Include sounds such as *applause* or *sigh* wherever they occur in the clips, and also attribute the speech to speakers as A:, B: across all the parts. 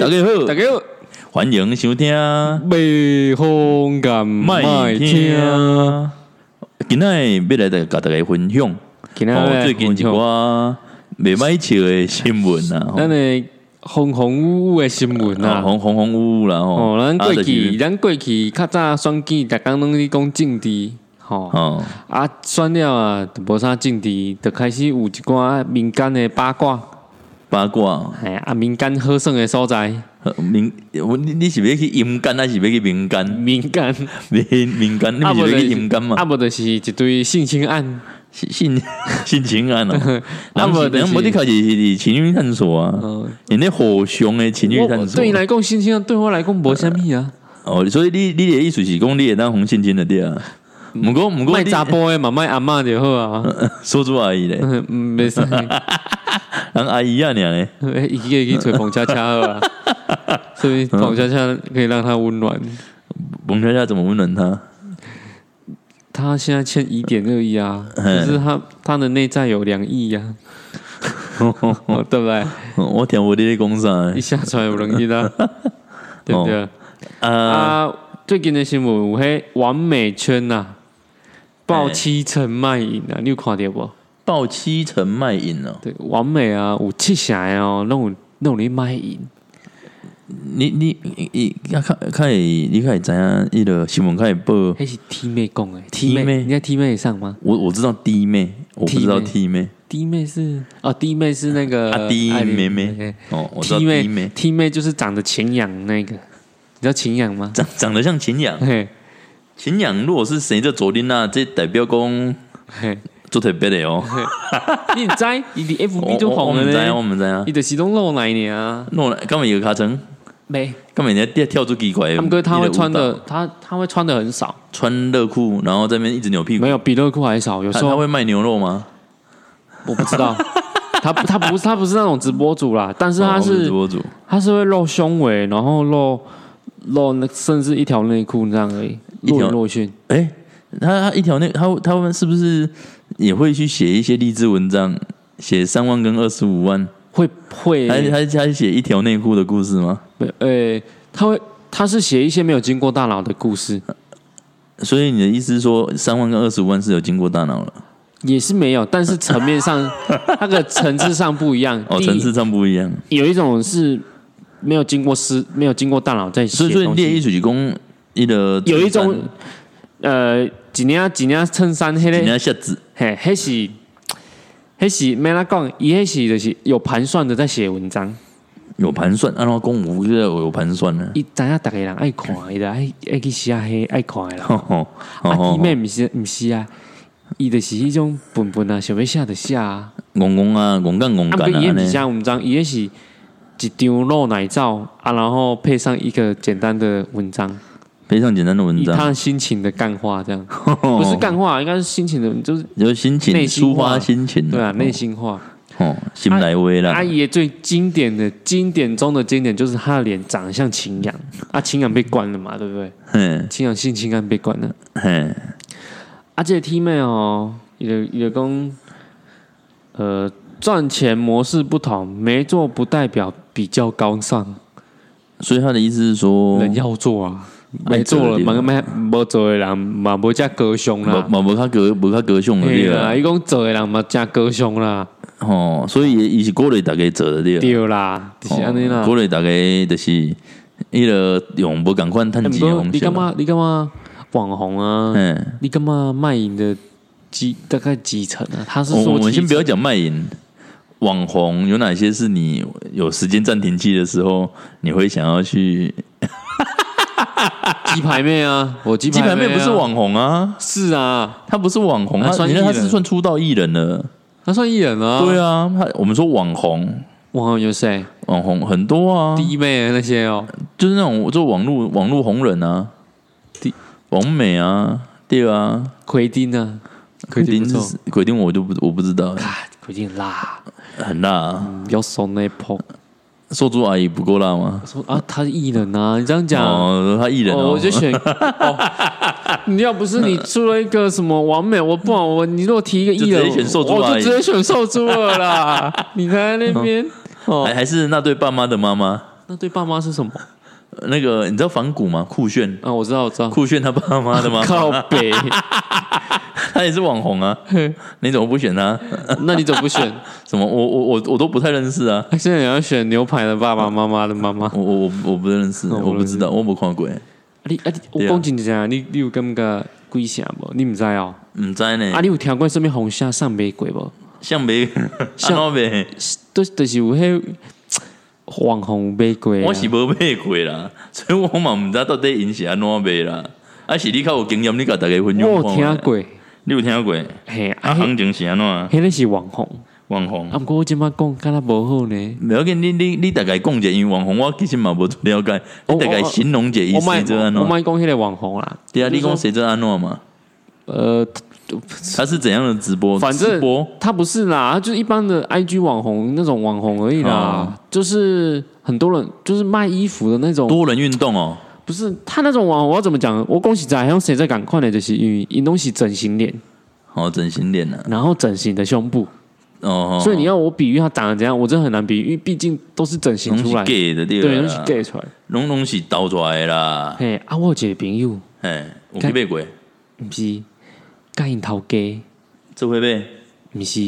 A: 大家好，
B: 大家好，
A: 欢迎收听。
B: 北风感
A: 麦
B: 麦
A: 听。
B: 听，。
A: 今仔要来甲大家分享，
B: 今天
A: 哦，最近一寡袂歹笑的新闻啊，吼。
B: 咱的红红乌乌的新闻
A: 啊，
B: 啊，
A: 红红红乌乌啦，吼，
B: 哦，咱过
A: 啊
B: 去，咱过去较早选举，逐工拢咧讲政治，吼，
A: 哦，
B: 啊，选了啊，无啥政治，就开始有一寡民间的八卦，
A: 八卦，
B: 嘿，啊，民间好耍的所在，
A: 呃民，我你你是要去阴间还是要去民间？
B: 民间，
A: 民民间，你是要去阴间嘛 *laughs*
B: 啊，？无就是一堆性侵案，
A: 性性性情案哦，*laughs*
B: 啊无就是。
A: 人无的开始是情欲探索啊，
B: 嗯，
A: 人咧火熊的情欲探索。
B: 对。你来讲性侵案，对我来讲无啥物啊，
A: 哦，所以你你的意思是讲你会当红性侵的对啊？毋过毋过
B: 卖
A: 你
B: 查甫的嘛，卖阿嬷就好啊，*laughs*
A: 说出阿姨咧，
B: 嗯，没事。
A: 人阿姨啊你咧，
B: 哎，一个去吹彭恰恰啊，*laughs* 所以彭恰恰可以让他温暖。
A: 蒙恰恰怎么温暖他？
B: 他现在欠一点二亿啊，
A: 嗯
B: 可是他他的内在有两亿呀，*laughs* 对不对？
A: 我听我你咧讲啥
B: 一？下出来有两亿啦，*laughs* 对不对？
A: 啊，
B: 啊，最近的新闻有迄完美圈呐，爆七成卖淫啊，你有看到不？
A: 报七成卖淫哦。
B: 对，完美啊，有七成的哦，那种那种咧卖淫，
A: 你你你你看看你看知影迄个新闻开始报，
B: 迄是 T 妹讲诶
A: T 妹？
B: 你在 T 妹上吗？
A: 我我知道弟妹，我不知道 T 妹。
B: 弟妹。是哦，弟妹是那个
A: 阿弟妹妹。哦，我知道
B: 弟妹
A: T 妹。
B: 就是长得晴仰那个，你知道晴仰吗？
A: 长长得像秦阳，
B: 嘿，
A: 秦阳如果是谁？的左邻啊，这代表公
B: 嘿，
A: 做特别的哦。*laughs*
B: 你唔知，伊伫 FB 就
A: 我我
B: 红了
A: 们知啊，我，们知啊
B: 伊。就是拢露奶呢，
A: 弄了，根本有卡层？
B: 没，
A: 根本人家跳出奇怪？
B: 他们哥他会穿的，他他会穿的很少，
A: 穿热裤，然后在那边一直扭屁股。
B: 没有比热裤还少，有时候
A: 他他会卖牛肉吗？
B: 我不知道，他他不是他不是那种直播主啦，*laughs* 但是他
A: 哦
B: 是
A: 直播主，
B: 他是会露胸围，然后露露那甚至一条内裤这样而已，
A: 一条
B: 若隐若现。
A: 哎，他他一条内他他们是不是也会去写一些励志文章？写三万跟二十五万，
B: 会会，
A: 还还还写一条内裤的故事吗？
B: 呃，他会他是写一些没有经过大脑的故事，
A: 所以你的意思是说，三万跟二十五万是有经过大脑了？
B: 也是没有，但是层面上 *laughs* 那个层次上不一样。
A: 哦，层次上不一样。
B: 有一种是没有经过思，没有经过大脑在写
A: 所以说。列艺术是讲一的
B: 有一种呃，几年几年衬衫，黑
A: 人
B: 嘞，
A: 家下子
B: 嘿，迄是迄是没啦讲，伊迄是就是有盘算的在写文章。
A: 有盘算，按照公务就要有盘算呢。
B: 伊知影逐个人爱看，伊就爱爱去写迄爱看的啦。*laughs*
A: 哦
B: 啊，伊妹
A: 哦，
B: 毋是毋是啊，伊就是迄种笨笨啊，想要写就写啊。
A: 公公啊，公干公
B: 啊，
A: 干啊
B: 伊毋是。写文章，伊迄是一张露奶照啊，然后配上一个简单的文章，
A: 非常简单的文
B: 章。他，的心情的干话这样，*laughs* 不是干话，应该是心情的，就是
A: 就是心情
B: 内
A: 抒发心情，
B: 对啊，内心话。
A: 哦，心来威了
B: 阿，姨最经典的经典中的经典就是他的脸长得像秦阳，啊，秦阳被关了嘛，对不对？
A: 嗯，
B: 秦阳性侵案被关了，
A: 嘿，
B: 啊，这个 T 妹哦，伊就伊就讲，呃，赚钱模式不同，没做不代表比较高尚。
A: 所以他的意思是说，
B: 人要做啊，
A: 爱
B: 没做了，没没无做的人嘛，无加高尚啦。
A: 嘛无无较格无较格凶的
B: 对啦，伊讲做的人嘛加高尚啦，
A: 吼，所以伊是鼓励大家做的对啦，
B: 对啦，就是安尼啦。
A: 哦鼓励大家就是伊个用无共款趁
B: 欸
A: 钱
B: 你干嘛？你干嘛网红啊？
A: 嗯，
B: 你干嘛卖淫的几大概几成啊？他是
A: 我
B: 说
A: 我们先不要讲卖淫，网红有哪些是你有时间暂停器的时候，你会想要去？*laughs*
B: 鸡排妹啊，我鸡
A: 鸡排妹不是网红啊，
B: 是啊，
A: 她不是网红，
B: 她
A: 算人家他
B: 算艺人。
A: 是算出道艺人了。
B: 她算艺人啊。
A: 对啊，她我们说网红，
B: 网红有谁？
A: 网红很多啊，
B: 弟妹那些哦，
A: 就是那种做网络网络红人啊，
B: 第
A: 王美啊，对啊，
B: 奎丁啊，奎丁不错。
A: 是奎丁我就不我不知道，
B: 啊，奎丁很辣，
A: 很辣
B: 要怂那泡。
A: 瘦猪阿姨不够辣吗？
B: 说啊，他是艺人啊，你这样讲。
A: 哦，他艺人
B: 哦，
A: 哦，
B: 我就选 *laughs* 哦。你要不是你出了一个什么完美，我不然我你如果提一个艺人，
A: 就直接选瘦猪
B: 我
A: 阿姨
B: 就直接选瘦猪了啦。*laughs* 你在那边哦
A: 还，还是那对爸妈的妈妈，
B: 那对爸妈是什么？
A: 那个你知道仿古吗？酷炫，
B: 啊，我知道，我知道。
A: 酷炫他爸妈的吗？*laughs*
B: 靠北，
A: 他也是网红啊，*laughs* 你怎么不选他？
B: 那你怎么不选？*laughs*
A: 什么？我我我我都不太认识啊，*laughs*
B: 现在你要选牛排的爸爸妈妈的妈妈。
A: 我我我我不认识，
B: 哦
A: 我不知道，我没看过，
B: 啊你啊，你我讲真正，你你有感觉鬼啥无？你毋知哦？
A: 唔知呢
B: 啊，。你有听过什么红虾上玫瑰无？
A: 像没
B: 像
A: 像没，
B: 都就是有迄网红玫瑰啊。
A: 我是无买过啦，所以我嘛唔知道到底因是安怎卖啦。啊，是你较有经验，你甲大家分享
B: 我听过，
A: 你有听过？
B: 嘿，
A: 啊，行情是安怎？
B: 迄个是网红，
A: 网红
B: 啊，毋过我即摆讲敢若无好呢。
A: 不要紧，你你你大概讲者，因为网红我其实嘛无了解，你大概形容者意思
B: 我卖
A: 这安怎？
B: 我卖讲迄个网红啦。
A: 对啊，你讲谁这安怎嘛？
B: 呃，
A: 他是怎样的直播？
B: 反正
A: 直播
B: 他不是啦，他就是一般的 IG 网红那种网红而已啦，
A: 哦
B: 就是很多人就是卖衣服的那种，
A: 多人运动哦，
B: 不是他那种网红，我要怎么讲？我恭喜在，像谁在赶快的，就是因为因东西整形脸，
A: 哦，整形脸呐，
B: 然后整形的胸部，
A: 哦，
B: 所以你要我比喻他长得怎样，我真的很难比喻，因为毕竟都是整形
A: 拢是
B: 出来
A: ，gay 的对
B: 都是 gay 出来。
A: 拢拢是倒出来的啦，
B: 嘿，啊，我有一个朋友，
A: 嘿，我去买过，
B: 毋是，甲因头家，
A: 这会买，
B: 毋是，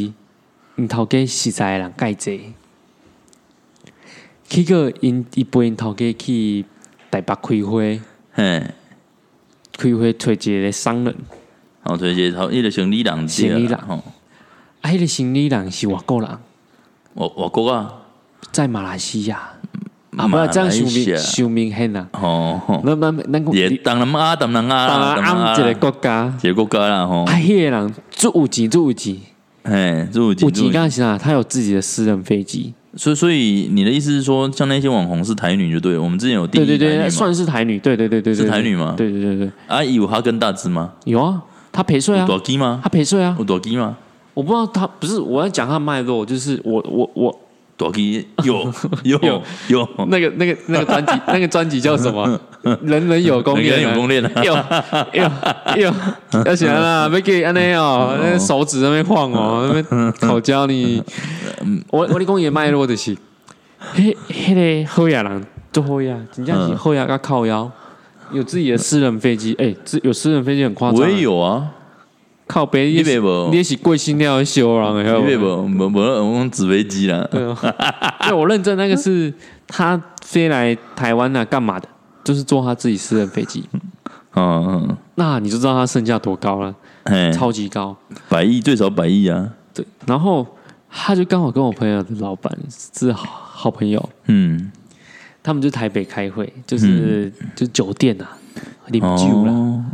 B: 因头家实在的人介济。去个因伊陪因头家去台北开会，
A: 嘿，
B: 开会找一个商人，
A: 哦，推荐好，伊个生理人对
B: 生理人。
A: 啦，吼，
B: 啊，迄个生理人是外国人，
A: 外外国啊，
B: 在马来西亚，啊，不这样
A: 西
B: 受明
A: 亚。
B: 受明显啊。
A: 吼吼，
B: 咱咱咱讲，
A: 也当然啊，当然啊，
B: 当然一个国家，
A: 一个国家啦，吼。
B: 啊，，迄个人最有钱，最有钱，
A: 嘿，这有钱
B: 有
A: 钱，
B: 钱。干啥？他有自己的私人飞机，
A: 所以所以你的意思是说，像那些网红是台女就对了，我们之前有定
B: 对对对，
A: 义台女嘛
B: 算是台女，对对对对对，
A: 是台女吗
B: 对对对对，
A: 啊，有哈根达斯吗？
B: 有啊，她陪睡啊
A: 有，多基吗？
B: 她陪睡啊，
A: 有多基吗？
B: 我不知道她不是我要讲他的脉络，就是我我我
A: 多基 *laughs* 有有
B: 有
A: 有，
B: 那个那个那个专辑那个专辑叫什么？*laughs* 人人有功
A: 每个人
B: 练啊，
A: 有功练啊，
B: 有有有，要起来啦！*laughs* 别给安尼哦，那手指在那边晃哦，那边口交你。我我你讲也脉络的是，嘿嘿个后亚人做后亚，真正是后亚甲靠腰，有自己的私人飞机，哎，自有私人飞机很夸张。
A: 我也有啊，
B: 靠北，
A: 你别无？
B: 你也是贵心料的修人的，
A: 因为不不不，我用纸飞机啦，
B: 对啊，*laughs* 对我认证那个是他飞来台湾啊，干嘛的？就是坐他自己私人飞机，
A: 嗯 *laughs* 嗯，
B: 那你就知道他身价多高了，
A: 嘿，
B: 超级高。
A: 百亿最少百亿啊，
B: 对，然后他就刚好跟我朋友的老板是好好朋友，
A: 嗯，
B: 他们就台北开会，就是、就是酒店啊，饮酒啦，
A: 哦，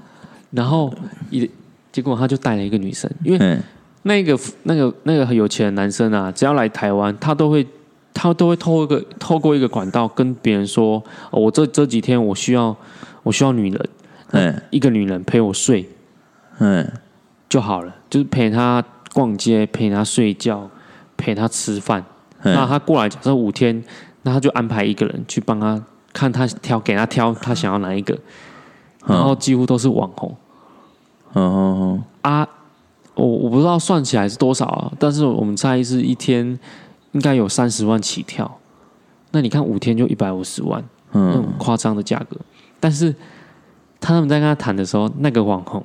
B: 然后一结果他就带了一个女生，因为
A: 嘿，
B: 那个那个那个很有钱的男生啊，只要来台湾，他都会他都会透过一个透过一个管道跟别人说，哦、我这这几天我需要我需要女人，
A: 嗯，
B: 一个女人陪我睡
A: 嗯，
B: 就好了，就是陪他逛街，陪他睡觉，陪他吃饭。那他过来，假设五天，那他就安排一个人去帮他看他挑，给他挑他想要哪一个，然后几乎都是网红
A: 嗯嗯
B: 啊。我我不知道算起来是多少啊，但是我们猜是一天应该有三十万起跳。那你看五天就一百五十万，那
A: 嗯
B: 种夸张的价格。但是他们在跟他谈的时候，那个网红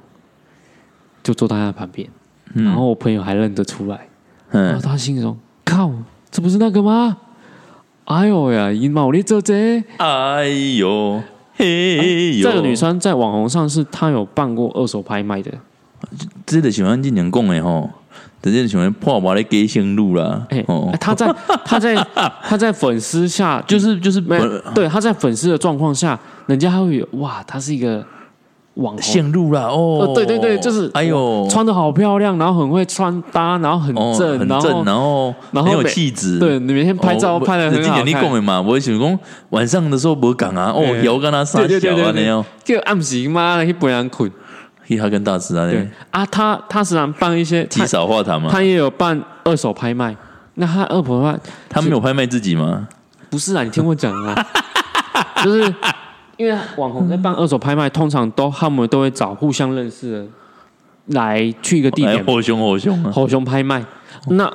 B: 就坐在他旁边，
A: 嗯，
B: 然后我朋友还认得出来，然后
A: 嗯，
B: 他心中靠，这不是那个吗？哎呦呀，因毛你这这，
A: 哎呦，
B: 这个女生在网红上是她有办过二手拍卖的，
A: 这的喜欢今年讲的吼，直接喜欢破瓦的给线路啦
B: 哎、，
A: 哦，
B: 她在她在 *laughs* 她在粉丝下，
A: 就是就是
B: 没有对她在粉丝的状况下，人家还会有哇，她是一个网红，
A: 线路啦，哦。
B: 呃，，对对对，就是
A: 哎呦，
B: 穿的好漂亮，然后很会穿搭，然后很
A: 哦
B: 正，然
A: 很正，
B: 后
A: 然后很有气质，
B: 对，你每天拍照
A: 哦
B: 拍的很好
A: 你讲
B: 看。
A: 的嘛，我想讲晚上的时候不讲啊，哦，
B: 哎
A: 摇跟他撒
B: 对对对对对。
A: 小啊那样，
B: 就暗时妈的去陪人困，
A: 嘻，他跟大师啊，
B: 对。啊，他他时常办一些，
A: 极
B: 他
A: 少话谈嘛，
B: 他也有办二手拍卖。那他二手拍卖
A: 他没有拍卖自己吗？
B: 不是啊，你听我讲啊，*laughs* 就是因为网红在办二手拍卖，通常都他们都会找互相认识的来去一个地点，
A: 哎好凶好凶啊！
B: 吼熊拍卖。那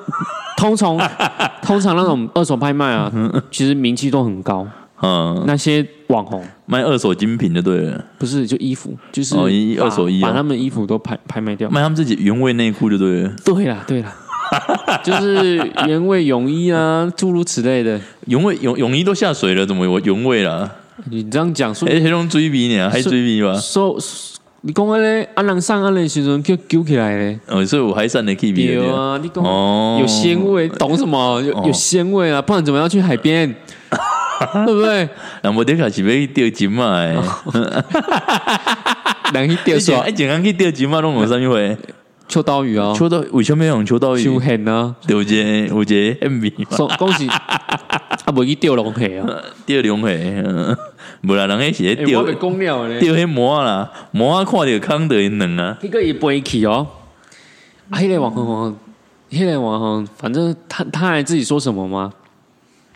B: 通常 *laughs* 通常那种二手拍卖啊，其实名气都很高，
A: 嗯，
B: 那些网红
A: 卖二手精品就对了，
B: 不是就衣服，就是
A: 二手衣哦
B: 把他们衣服都拍拍卖掉。
A: 卖他们自己原味内裤就对了。
B: 对啦，对啦，*laughs* 就是原味泳衣啊，诸如此类的。
A: 原味泳泳衣都下水了，怎么有原味啦？
B: 你这样讲说
A: 哎，黑龙追逼呢，还追逼吧？
B: 说，你讲安尼，安人上岸的时阵叫揪起来咧，
A: 哦，所以我还上的 K B
B: 有啊，你讲
A: 哦，
B: 有鲜味，懂什么？有
A: 哦
B: 有鲜味啊，不然怎么要去海边？*laughs* 对不对？
A: 那我得卡是要钓金嘛？*laughs* 哎，
B: 人去钓耍
A: 哎，健康去钓金嘛？弄有啥物会？
B: 秋刀鱼啊，
A: 秋刀为什么用秋刀鱼？
B: 秋 hen 啊，
A: 有一个有一个 M V
B: 恭喜啊，不去钓龙虾啊，*laughs*
A: 钓龙虾，嗯无啦，人迄是咧
B: 欸
A: 钓
B: 我被讲了咧，
A: 钓迄魔啊啦，魔啊看到空就会软啊。
B: 一个也飞起哦。啊，迄个网红，迄个网红，反正他他还自己说什么吗？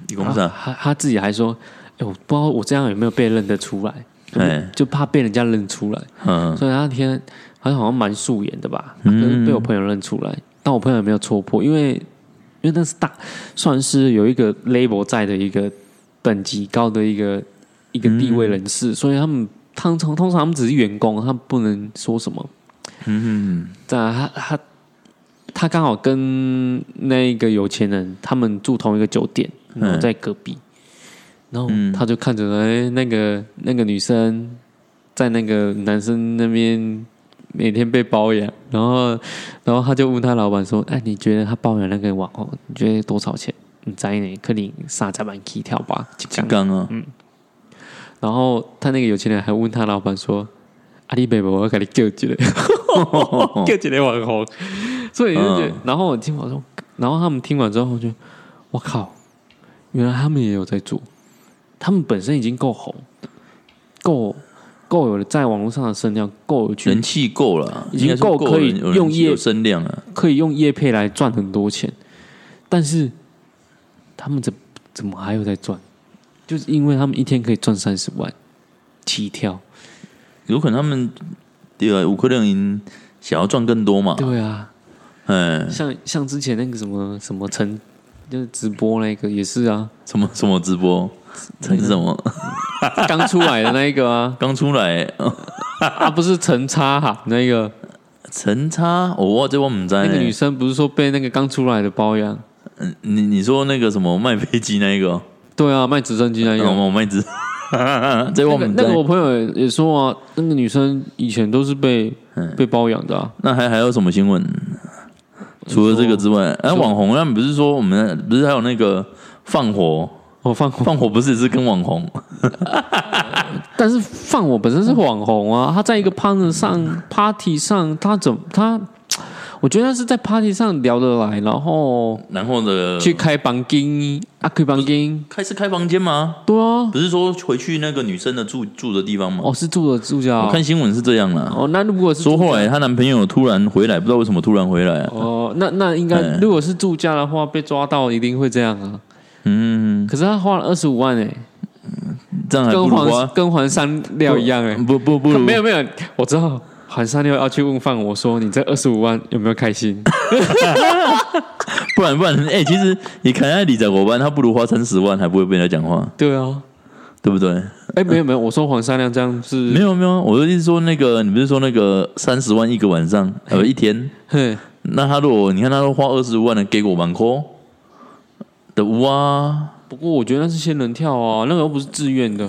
A: 你讲啥？
B: 他他自己还说，哎，我不知道我这样有没有被认得出来，
A: 哎，
B: 就怕被人家认出来。
A: 嗯，
B: 所以那天好像好像蛮素颜的吧，可
A: 嗯
B: 是被我朋友认出来，但我朋友也没有戳破，因为因为那是大算是有一个 label 在的一个等级高的一个一个地位人士，所以他们通常通常他们只是员工，他们不能说什么。
A: 嗯
B: 再来他他他刚好跟那个有钱人他们住同一个酒店，然后在隔壁，然后
A: 嗯
B: 他就看着哎、那个那个女生在那个男生那边每天被包养，然后然后他就问他老板说：“哎，你觉得他包养那个网红，你觉得多少钱？你在呢？可能三十万起跳吧，一
A: 金
B: 缸。
A: 刚啊，
B: 然后他那个有钱人还问他老板说：“阿里贝贝，我要给你叫起来，*laughs* *laughs* 叫起来网红。”所以就觉得，然后我听我说，然后他们听完之后，我就我靠，原来他们也有在做，他们本身已经够红，够够有在网络上的声量，够有去
A: 人气够了，
B: 已经够可以用业
A: 声量了。
B: 可以用业配来赚很多钱，但是他们怎怎么还有在赚？就是因为他们一天可以赚三十万起跳。
A: 有可能他们对啊，有可能因想要赚更多嘛。
B: 对啊，
A: 嗯，
B: 像像之前那个什么什么陈，就是直播那个也是啊，
A: 什么什么直播，陈什么
B: 刚出来的那一个啊，
A: 刚出来，
B: 啊不是陈差哈那个
A: 陈差，我这我唔知道
B: 那个女。生不是说被那个刚出来的包养？
A: 嗯你你说那个什么卖飞机那一个哦，
B: 对啊，卖直升机那个。
A: 我卖直，*laughs* 这我
B: 那个
A: 唔知道。
B: 那个我朋友也说啊，那个女生以前都是被
A: 嗯
B: 被包养的啊。
A: 那还还有什么新闻？除了这个之外，哎，网红，那不是说我们不是还有那个放火？
B: 我放火，
A: 放火不是也是跟网红？*laughs*
B: 但是放火本身是网红啊，他在一个 partner 上 party 上，他怎他？我觉得他是在 party 上聊得来，然后
A: 然后呢？
B: 去开房间啊，开房间，
A: 开是开房间吗？
B: 对啊，
A: 不是说回去那个女生的住住的地方吗？
B: 哦，是住的住家哦，
A: 我看新闻是这样啦。
B: 哦，那如果是
A: 说后来她男朋友突然回来，不知道为什么突然回来啊？
B: 哦，那那应该
A: 嗯
B: 如果是住家的话，被抓到一定会这样啊。
A: 嗯，
B: 可是他花了二十五万哎、
A: 这样还
B: 跟黄
A: 不如花
B: 跟黄山料一样哎、
A: 不不不如。
B: 没有没有，我知道黄山料要去问范我说你这二十五万有没有开心？*laughs*
A: 不然不然，哎、其实你看下李在国班，他不如花三十万，还不会被人家讲话，
B: 对啊，
A: 对不对？
B: 哎、没有没有，我说黄三亮这样是
A: 没有没有，我的意思说那个，你不是说那个三十万一个晚上，呃，一天？
B: 哼，
A: 那他如果你看他都花二十五万的给我万块的屋啊，
B: 不过我觉得那是仙人跳啊，那个又不是自愿的，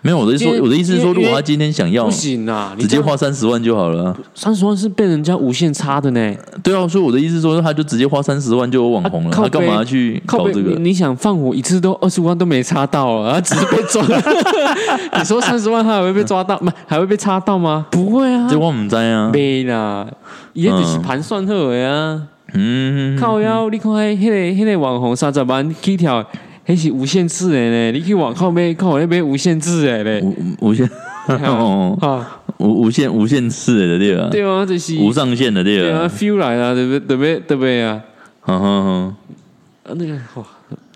A: 没有我的意思说，我的意思是说，如果他今天想要
B: 不，行啊，
A: 直接花三十万就好了啊。
B: 三十万是被人家无限差的呢，
A: 对啊，所以我的意思是说，他就直接花三十万就有网红了，
B: 啊
A: 他干嘛去搞这个？
B: 你你想放火一次都二十五万都没差到啊，他只是被抓，*laughs* 你说三十万他还会被抓到，不还会被插到吗？不会啊，
A: 这我唔知啊。
B: 没啦，也只是盘算好的啊。
A: 嗯，
B: 靠腰，你看迄、迄个、迄个网红三十万起跳，迄是无限制的呢。你去网靠买，靠那边无限制的嘞。
A: 无无限 *laughs* 哦，
B: 啊，
A: 无无限无限次的对吧？
B: 对啊，这是
A: 无上限的对
B: 对啊
A: 吧
B: ？，feel 来了，对不对？对不对？对不对啊？
A: 哼哼哼，
B: 啊，那个哇，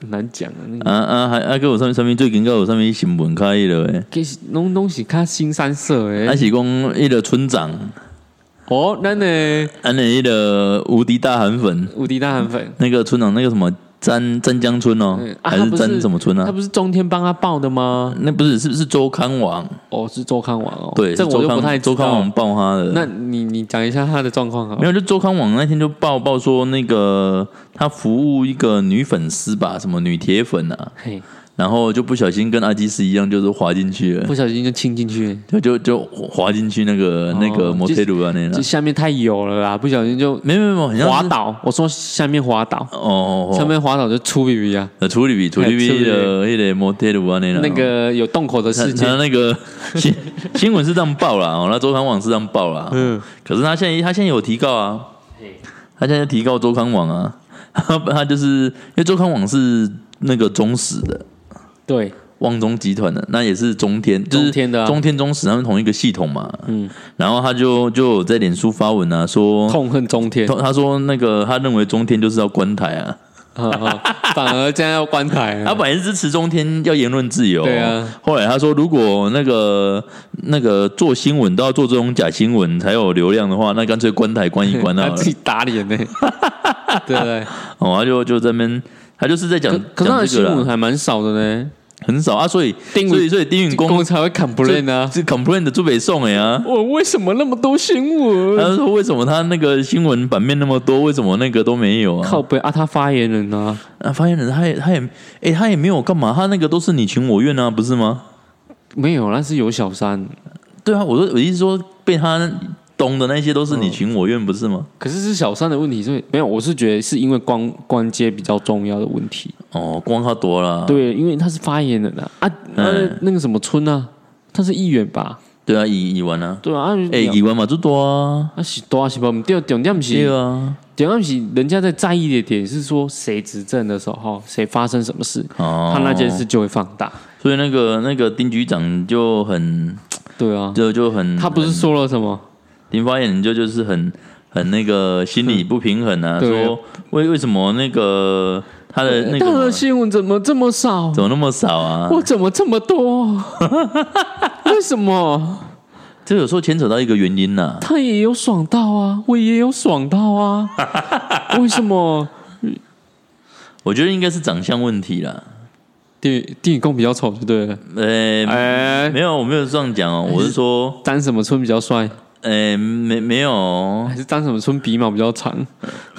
B: 很难讲啊，那个
A: 啊啊，还啊，跟我上面上面最近跟我上面新闻开了诶，
B: 其实拢拢是较新三色
A: 还
B: 诶。
A: 是讲一个村长，
B: 哦，咱的
A: 安的无敌大韩粉，
B: 无敌大韩粉，
A: 那个村长那个什么詹詹江村哦
B: 嗯，啊
A: 还是詹什么村啊？
B: 他不是中天帮他报的吗？
A: 那不是是不是周刊网，
B: 哦，是周刊网哦。
A: 对，
B: 这个我就不太
A: 周刊
B: 知道
A: 周刊网。报他的。
B: 那你你讲一下他的状况好了
A: 没有，就周刊网那天就报报说，那个他服务一个女粉丝吧，什么女铁粉啊，
B: 嘿，
A: 然后就不小心跟阿基斯一样，就是滑进去了，
B: 不小心就亲进去，
A: 就就就滑进去那个、那个
B: 哦
A: 摩天轮啊那
B: 这
A: 个。
B: 下面太油了啦，不小心就
A: 没有没有没
B: 滑倒。我说下面滑倒，
A: 哦
B: 下面滑倒就出 B B 啊，
A: 呃处理比处理
B: 哎处
A: 比的那个摩天轮啊那个
B: 那个有洞口的事件。
A: 那个新新闻是这样报啦，哦，那周刊网是这样报啦，
B: 嗯，
A: 可是他现在他现在有提告啊，他现在提告周刊网啊，他他就是因为周刊网是那个忠实的
B: 对，
A: 旺中集团的，那也是中天，就是
B: 中天的啊。
A: 中天中史他们同一个系统嘛，
B: 嗯，
A: 然后他就就有在脸书发文啊，说
B: 痛恨中天，
A: 他说那个他认为中天就是要关台啊，
B: 反而这样要关台
A: 他
B: 啊。*laughs*
A: 本来是支持中天要言论自由，
B: 对啊。
A: 后来他说，如果那个那个做新闻都要做这种假新闻才有流量的话，那干脆关台关一关啊 *laughs*
B: 自。己打脸呢，*laughs* 对不对？
A: 哦，他就就在那边，他就是在讲
B: 可可是他的新闻还蛮少的呢，
A: 很少啊，所以所以所以丁允
B: 公
A: 公
B: 才会 complain 啊。
A: 是 complain 的朱北宋哎啊。
B: 我为什么那么多新闻？
A: 他说：“为什么他那个新闻版面那么多？为什么那个都没有啊
B: 靠？背啊，他发言人啊，
A: 啊，发言人他也他也哎、他也没有干嘛，他那个都是你情我愿啊，不是吗？
B: 没有，那是有小三。
A: 对啊，我说我意思说被他懂的那些都是你情我愿，不是吗？
B: 可是是小三的问题，所以没有，我是觉得是因为关关接比较重要的问题。
A: 哦，光他多了，
B: 对，因为他是发言人啊，啊，那
A: 嗯，
B: 那个什么村啊，他是议员吧？
A: 对啊，以以完啊，
B: 对啊，啊，
A: 哎、以完嘛就多啊，
B: 啊是多啊是吧？对，重点
A: 对
B: 是
A: 啊，
B: 重点是人家在在意的点是说谁执政的时候，谁发生什么事，
A: 哦，
B: 他那件事就会放大。
A: 所以那个那个丁局长就很
B: 对啊，
A: 就就很，
B: 他不是说了什么？
A: 丁发言人就就是很很那个心理不平衡啊，说为为什么那个他的那
B: 他的
A: 个
B: 新闻怎么这么少？
A: 怎么那么少啊？
B: 我怎么这么多？*laughs* 为什么？
A: 这有时候牵扯到一个原因呐、
B: 他也有爽到啊，我也有爽到啊，*laughs* 为什么？
A: 我觉得应该是长相问题啦。
B: 电电影宫比较丑，就对了。
A: 呃、
B: 哎，
A: 没有，我没有这样讲哦，我是说，*laughs*
B: 单什么村比较帅，
A: 呃、没没有
B: 还是张什么村鼻毛比较长？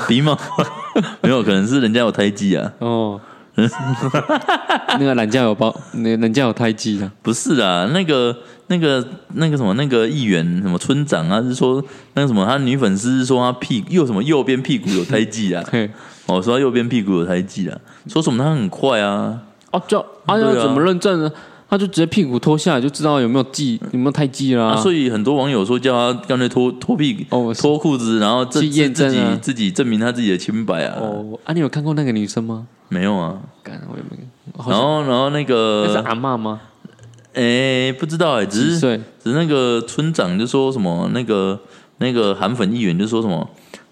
A: 鼻毛，*laughs* 没有，可能是人家有胎记啊。
B: 哦，那个懒觉有包，那个人家有胎记啊。
A: 不是啊，那个、那个、那个什么，那个议员什么村长啊，是说那个什么，他女粉丝是说他屁右什么右边屁股有胎记啊，*laughs*
B: 嘿，
A: 哦，说他右边屁股有胎记啊，说什么他很快啊，
B: 哦，就啊
A: 对啊
B: 要怎么认证呢？他就直接屁股脱下来就知道有没有记，有没有胎记啦、
A: 啊，所以很多网友说叫他干脆脱脱屁
B: 哦
A: 脱裤子，然后自
B: 去验证啊
A: 自己自己证明他自己的清白啊，
B: 哦，啊，你有看过那个女生吗？
A: 没有啊，
B: 干，我也没
A: 然
B: 像
A: 后然后那个
B: 那是阿嬷吗？
A: 诶不知道哎、只是？只是那个村长就说什么，那个那个韩粉议员就说什么，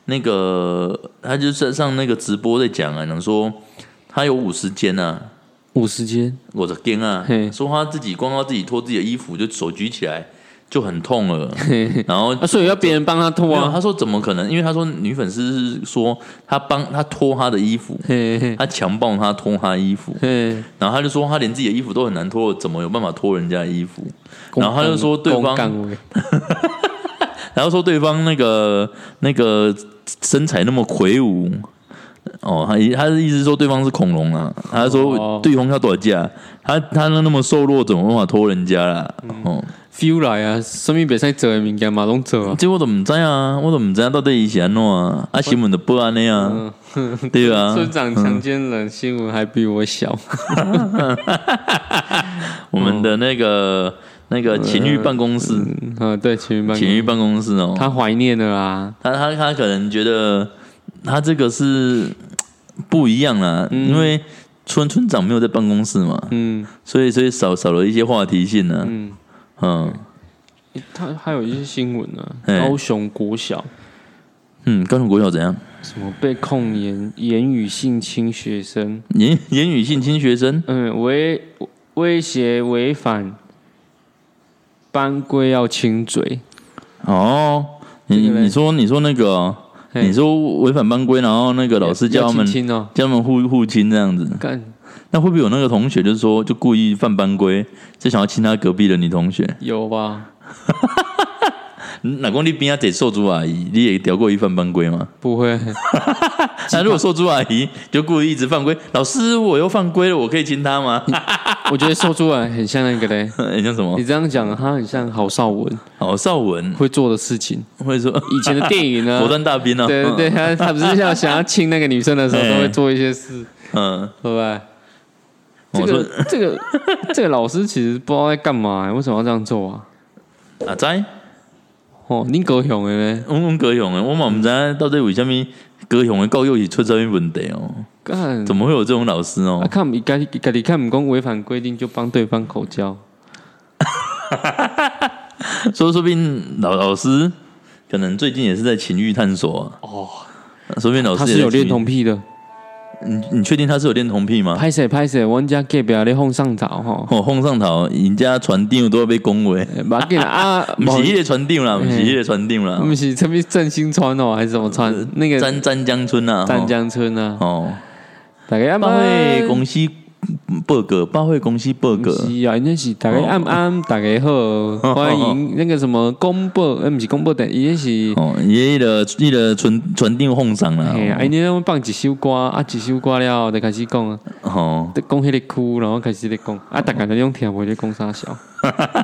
A: 那个他就在上那个直播在讲啊，讲说他有五十间啊，
B: 五十间，
A: 我的天啊。
B: 嘿，
A: 说他自己光靠自己脱自己的衣服，就手举起来就很痛了，然后
B: 啊，所以要别人帮他脱，啊。
A: 他说怎么可能？因为他说女粉丝是说他帮他脱他的衣服，他强暴他脱他衣服，然后他就说他连自己的衣服都很难脱，怎么有办法脱人家的衣服？然后他就说对方 *laughs* 然后说对方那个那个身材那么魁梧，哦，他他的意思说对方是恐龙啊，他说
B: 哦
A: 对方要多少价？他他那么瘦弱，怎么办法拖人家啦？哦
B: ，feel 来啊，什么比赛做的物件嘛拢做啊。
A: 这我都唔知啊，我都唔知道到底以前怎啊，啊新闻都不安尼啊，
B: 嗯，
A: 对啊，*laughs*
B: 村长强奸人，新闻还比我小。*laughs*
A: 我们的那个那个情欲办公室，
B: 嗯，对，情侣办公，
A: 情欲办公室哦，
B: 他怀念了啊。
A: 他他他可能觉得他这个是不一样啦，因为村村长没有在办公室嘛，
B: 嗯。
A: 所以所以少少了一些话题性呢、
B: 嗯，
A: 嗯。
B: 他还有一些新闻啊，高雄国小。
A: 嗯，高雄国小怎样？
B: 什么被控言言语性侵学生，
A: 言言语性侵学生，
B: 嗯，威威胁违反班规要亲嘴。
A: 哦，你你说你说那个你说违反班规，然后那个老师叫他们叫他们互互亲这样子，
B: 干
A: 那会不会有那个同学就是说就故意犯班规，就想要亲他隔壁的女同学？
B: 有吧？*laughs*
A: 哪公你边啊得瘦猪阿姨，你也屌过一犯班规吗？
B: 不会，*laughs*
A: 那如果瘦猪阿姨就故意一直犯规，老师我又犯规了，我可以亲他吗？
B: 我觉得说出来很像那个嘞。*laughs*
A: 很像什么
B: 你？这样讲，他很像郝邵文
A: 郝邵文
B: 会做的事情。
A: 会说
B: 以前的电影呢
A: 果，*laughs* 断大兵啊，
B: 对对对，他他不是要想要亲那个女生的时候，
A: 哎
B: 都会做一些事，
A: 嗯，
B: 对不对？这个这个这个老师其实不知道在干嘛，为什么要这样做啊？
A: 阿仔，
B: 哦，恁高雄的呢？
A: 我我高雄的，我嘛唔知道到底为虾物高雄的教育是出什么问题哦？
B: 干
A: 怎么会有这种老师
B: 啊，
A: 哦？
B: 看你家家里看不公违反规定就帮对方口交，*laughs*
A: 说说不定老老师可能最近也是在情欲探索啊。
B: 哦，
A: 说不定老师
B: 他是有恋童癖的。
A: 你你确定他是有恋童癖吗？
B: 拍谁拍谁，我家隔壁咧哄上头吼，
A: 哦，哄上头，人家传长都要被恭维，*laughs*
B: 把给啊，*laughs*
A: 不是迄个传长啦，不是迄个传长啦，
B: 不是这边振兴村哦，还是什么川？那个
A: 湛湛江村呐，
B: 湛江村啊，
A: 哦，
B: 大家
A: 八会公司报告，八会公司报告，
B: 是啊，那是大家安安，大家好，欢迎那个什么公布，呃，不是公布的，伊那是。
A: 哦，伊迄个迄个传传长哄上啦，
B: 嘿啊，哎，你那放一首歌，啊，一首歌了后就开始讲啊，
A: 哦，
B: 就讲迄个区，然后开始咧讲，啊，大家都用听不咧讲啥笑，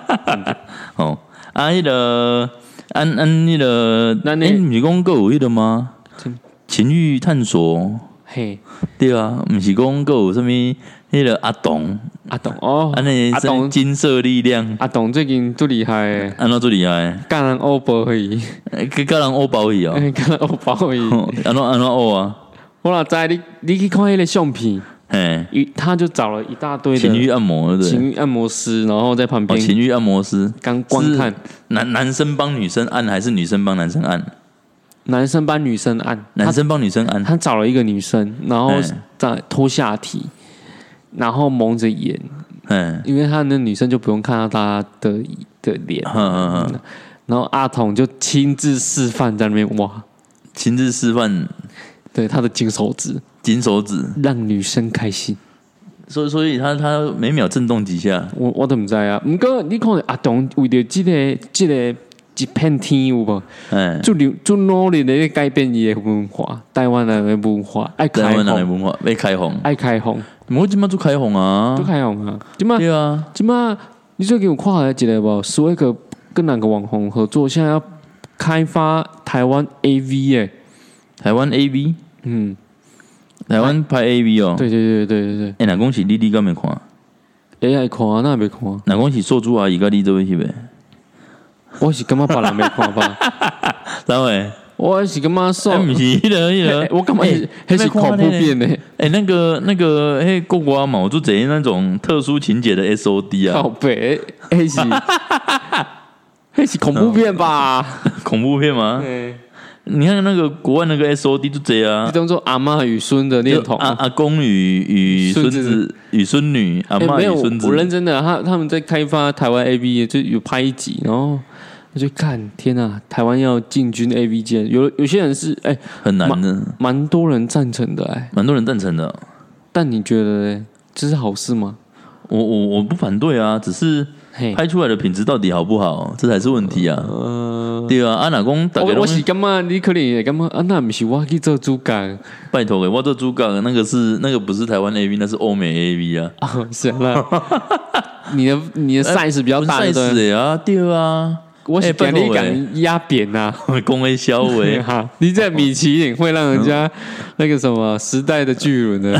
B: *laughs*
A: 哦，啊，迄个安安迄个，
B: 咱的
A: 诶，毋是讲还有迄个吗？
B: 什？
A: 情欲探索，
B: 阿董。阿董哦，
A: 安尼
B: 阿董。
A: 金色力量，
B: 阿董最近最厉害。的，
A: 安怎最厉害？
B: 干人欧包而已，
A: 去甲人欧包伊哦，*laughs*
B: 干人欧包而已。
A: 哦安怎安怎欧啊？
B: 我老在你你去看迄个相片，
A: 嘿，
B: 一他就找了一大堆的
A: 情欲按摩对？
B: 情欲按摩师，然后在旁
A: 哦，
B: 边
A: 情欲按摩师，
B: 刚观看，
A: 男男生帮女生按还是女生帮男生按？
B: 男生帮女生按，
A: 男生帮女生按，
B: 他找了一个女生，然后
A: 哎
B: 再脱下体，然后蒙着眼，
A: 嗯，
B: 因为他那女生就不用看到他的的脸，
A: 嗯嗯嗯，
B: 然后阿童就亲自示范在那边挖，
A: 亲自示范。
B: 对他的金手指，
A: 金手指，
B: 让女生开心。
A: 所以所以他他每秒震动几下，
B: 我我都唔知啊，唔过你看阿童为了这个这个一片天有无？
A: 哎，
B: 最努最努力的改变伊的文化，台湾人的文化爱开
A: 台湾人的，文化被开放，
B: 爱开放，
A: 我今麦做开放啊。
B: 做，开放啊！即麦
A: 对啊，
B: 即麦，你最近有看到一个无？所谓个跟哪个网红合作，现在要开发台湾 AV 诶，
A: 台湾 A V，
B: 嗯，
A: 台湾拍 A V 哦，
B: 对对对对对对。
A: 哎，哪讲是你你敢没看？
B: 对，AI 看啊，那没看，
A: 哪讲是做主阿姨甲你做一起呗？
B: 我是感觉别人没看吧，*laughs*
A: 哪位？
B: 我是感觉说
A: 哎，，不是迄个迄个，
B: 我干嘛迄是恐怖片呢？
A: 哎、那个那个，嘿，国外嘛，我就贼那种特殊情节的 SOD 啊，
B: 好白，迄是 *laughs* 迄是恐怖片吧？*laughs*
A: 恐怖片吗？
B: 嗯，
A: 你看那个国外那个 SOD 就贼啊
B: 这，叫做阿妈与孙的恋
A: 就
B: 童。
A: 阿阿公与与孙
B: 孙
A: 子与孙女，阿
B: 欸、
A: 妈与孙子
B: 我，认真的，他他们在开发台湾 A B 就有拍一集，然后我就看，天呐，台湾要进军 A V 界，有有些人是哎，
A: 很难的，
B: 蛮多人赞成的哎，
A: 蛮多人赞成的。
B: 但你觉得嘞，这是好事吗？
A: 我我我不反对啊，只是
B: 嘿，
A: 拍出来的品质到底好不好，这才是问题啊。
B: 呃，
A: 对啊，啊哪公
B: 我我是干嘛？你可能也干嘛？啊，那不是我去做主角 *laughs*
A: 拜托给我做主干那个是那个不是台湾 AV，那是欧美 AV 啊，
B: 啊，行了，你的你的 size 比较大，对
A: 啊，
B: 我是
A: 欸拜托
B: 给你敢压扁呐。*laughs*
A: 公会消维。*laughs*
B: 哈，你在米其林会让人家那个什么时代的巨轮的，*laughs*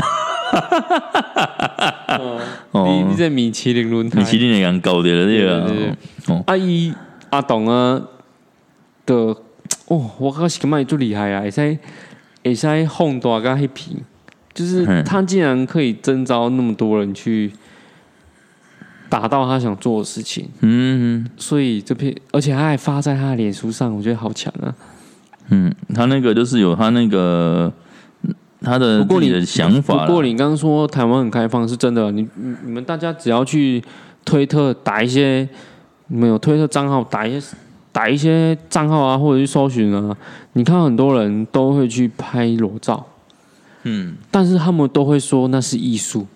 A: 哦
B: 你你在米其林轮胎，
A: 米其林也敢搞的了，对啊
B: 对对对。
A: 哦，
B: 阿姨阿董啊的哦，我靠，是感觉最厉害啊！会使会使哄大个黑皮，就是
A: 嗯
B: 他竟然可以征召那么多人去达到他想做的事情，
A: 嗯。
B: 所以这篇而且他还发在他的脸书上，我觉得好强啊！
A: 嗯，他那个就是有他那个他的
B: 不过你
A: 自己的想法啦。
B: 不过你刚刚说台湾很开放是真的，你你你们大家只要去推特打一些，你们有推特账号打一些打一些账号啊，或者去搜寻啊，你看很多人都会去拍裸照，
A: 嗯，
B: 但是他们都会说那是艺术。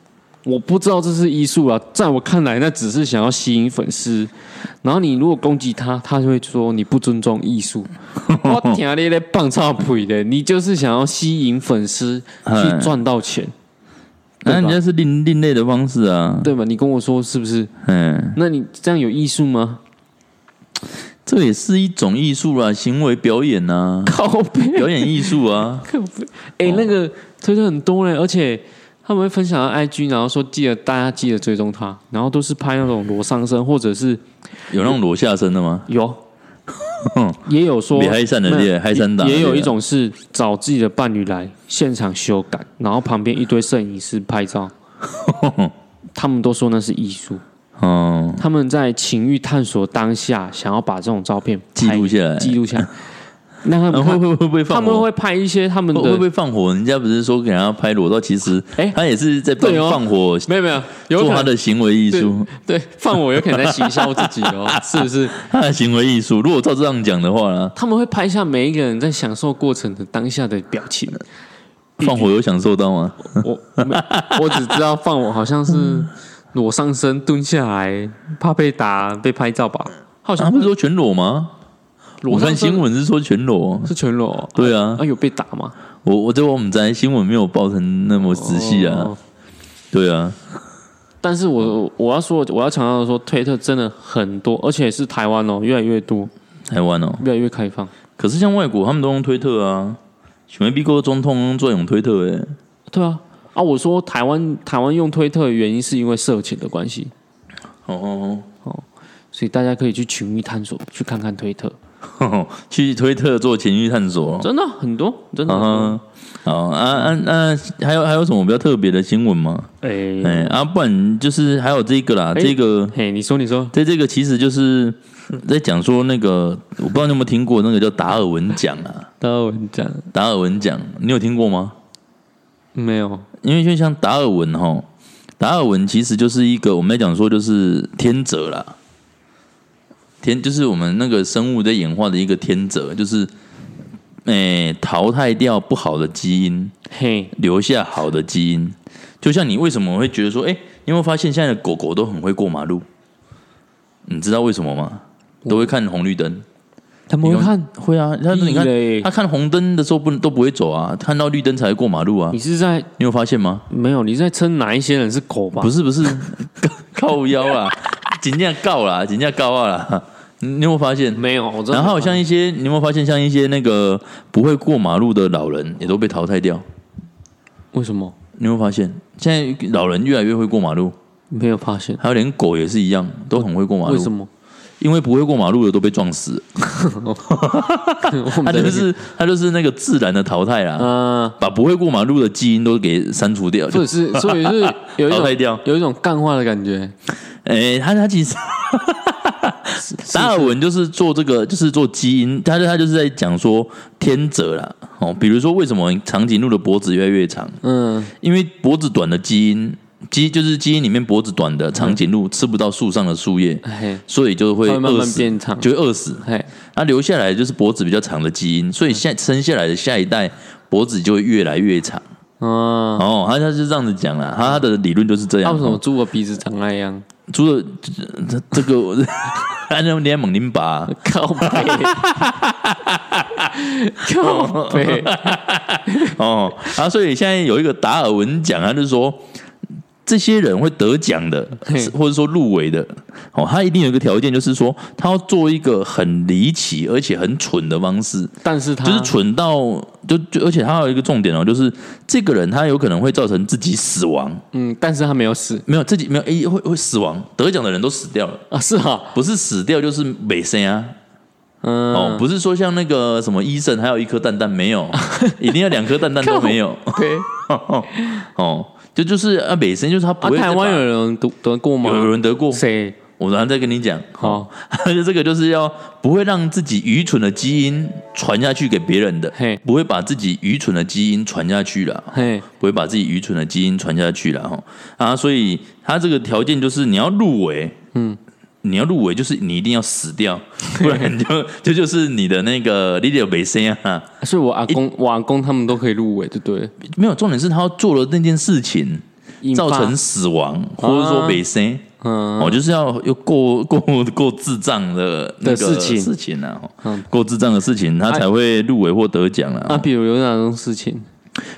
B: 我不知道这是艺术啊，在我看来，那只是想要吸引粉丝。然后你如果攻击他，他就会说你不尊重艺术。*laughs* 我天啊，你在棒操腿的，你就是想要吸引粉丝去赚到钱，*laughs*
A: 那人家是另另类的方式啊，
B: 对吧？你跟我说是不是？
A: 嗯，
B: 那你这样有艺术吗？
A: 这也是一种艺术啦，行为表演呐、
B: 靠背，
A: 表演艺术啊。
B: 哎、那个推特很多嘞，而且他们会分享到 IG，然后说记得大家记得追踪他，然后都是拍那种裸上身，或者是
A: 有那种裸下身的吗？
B: 有，*laughs* 也有说
A: 比嗨散的烈嗨散打的
B: 也有一种是找自己的伴侣来现场修改，然后旁边一堆摄影师拍照，*laughs* 他们都说那是艺术。
A: 哦，
B: 他们在情欲探索当下，想要把这种照片
A: 记录下来
B: 记录下来。那他们
A: 会会会不会放火？
B: 他们会拍一些他们
A: 的会不会放火？人家不是说给人家拍裸照，其实
B: 哎
A: 他也是在放放火，
B: 没有没有有
A: 做他的行为艺术，
B: 对放火有可能在行销自己哦，*laughs* 是不是？
A: 他的行为艺术。如果照这样讲的话呢，
B: 他们会拍下每一个人在享受过程的当下的表情。
A: 放火有享受到吗？
B: 我我只知道放火好像是裸上身蹲下来，怕被打被拍照吧？好
A: 他
B: 像
A: 不是说全裸吗？我看新闻是说全裸，
B: 是全裸。哦，
A: 对啊。
B: 啊，有被打吗？
A: 我我这我们在新闻没有报成那么仔细啊。
B: 哦，
A: 对啊，
B: 但是我我要说，我要强调的说，推特真的很多，而且是台湾哦，越来越多，
A: 台湾哦，
B: 越来越开放。
A: 可是像外国他们都用推特啊，请问 B 哥总统做用推特诶，
B: 对啊，啊，我说台湾台湾用推特的原因是因为色情的关系，
A: 哦哦哦。
B: 所以大家可以去群域探索，去看看推特，
A: 哦，*laughs* 去推特做情绪探索，
B: 真的很多，真的。
A: 好啊啊啊，还有还有什么比较特别的新闻吗？
B: 哎、
A: 哎啊，不然就是还有这个啦，
B: 哎
A: 这个
B: 嘿，你说你说，
A: 在这个其实就是在讲说那个，我不知道你有没有听过那个叫达尔文奖啊，
B: 达尔文奖。
A: 达尔文奖，你有听过吗？
B: 没有？
A: 因为就像达尔文哈，达尔文其实就是一个我们在讲说就是天择啦，天就是我们那个生物在演化的一个天择，就是诶、淘汰掉不好的基因，
B: 嘿，
A: 留下好的基因。就像你为什么会觉得说，哎、你有没有发现现在的狗狗都很会过马路？你知道为什么吗？都会看红绿灯。
B: 他们会看，
A: 会啊，他你看他看红灯的时候不都不会走啊，看到绿灯才会过马路啊。
B: 你是在
A: 你有发现吗？
B: 没有？你是在称哪一些人是狗吧？
A: 不是不是，*laughs* 靠腰 *laughs* 啦，紧这样告啦，紧这样告啊啦。你你有没有发现？
B: 没有，我真的
A: 然后像一些，你有没有发现，像一些那个不会过马路的老人，也都被淘汰掉。
B: 为什么
A: 你有没有发现，现在老人越来越会过马路，
B: 没有发现？
A: 还有连狗也是一样，都很会过马路。
B: 为什？么？
A: 因为不会过马路的都被撞死 *laughs* 他就是他就是那个自然的淘汰啦，
B: 呃，
A: 把不会过马路的基因都给删除掉。就
B: 是，所以是有一种 *laughs*
A: 淘汰掉
B: 有一种干化的感觉。
A: 哎、他他其实 *laughs* 达尔文就是做这个，就是做基因，他他就是在讲说天择啦。哦，比如说为什么长颈鹿的脖子越来越长？
B: 嗯，
A: 因为脖子短的基因，基就是基因里面脖子短的长颈鹿吃不到树上的树叶，
B: 嘿，
A: 所以就会
B: 慢慢
A: 饿死，
B: 变长
A: 就会饿死。
B: 嘿，
A: 它留下来就是脖子比较长的基因，所以下生下来的下一代脖子就会越来越长。
B: 哦，
A: 哦，他他是这样子讲啦，他他的理论就是这样。
B: 那为什么
A: 哦
B: 猪的鼻子长那样？
A: 猪的这这个，*laughs* 我按照你还猛林拔，
B: 靠背，靠背，*laughs*
A: 哦，啊，所以现在有一个达尔文奖，他就是说这些人会得奖的，或者说入围的，哦，他一定有一个条件，就是说他要做一个很离奇而且很蠢的方式，
B: 但是他
A: 就是蠢到就就，而且他有一个重点哦，就是这个人他有可能会造成自己死亡，
B: 嗯，但是他没有死。
A: 没有自己没有诶会会死亡，得奖的人都死掉了，
B: 啊，是哈，
A: 不是死掉就是没生啊。
B: 嗯，
A: 哦，不是说像那个什么医生还有一颗蛋蛋没有，*laughs* 一定要两颗蛋蛋都没有。
B: 对，*laughs*
A: 哦，就就是啊，美声就是他不
B: 啊，
A: 会、
B: 台湾有人得得过吗？
A: 有人得过，
B: 谁？
A: 我然后再跟你讲。
B: 好，
A: 而且 *laughs* 这个就是要不会让自己愚蠢的基因传下去给别人的。
B: 嘿，
A: 不会把自己愚蠢的基因传下去了，
B: 嘿，
A: 不会把自己愚蠢的基因传下去了哈。啊，所以他这个条件就是你要入围，
B: 嗯，
A: 你要入围，就是你一定要死掉，*laughs* 不然你就就就是你的那个你的没声啊。
B: 所以我阿公、我阿公他们都可以入围，对不对？
A: 没有重点是他做了那件事情，造成死亡，或者说没声。
B: 嗯，
A: 哦，就是要又够够够智障的那个
B: 的事情
A: 事情啊，哦
B: 嗯
A: 够智障的事情，他才会入围或得奖啊。
B: 那比如有哪种事情？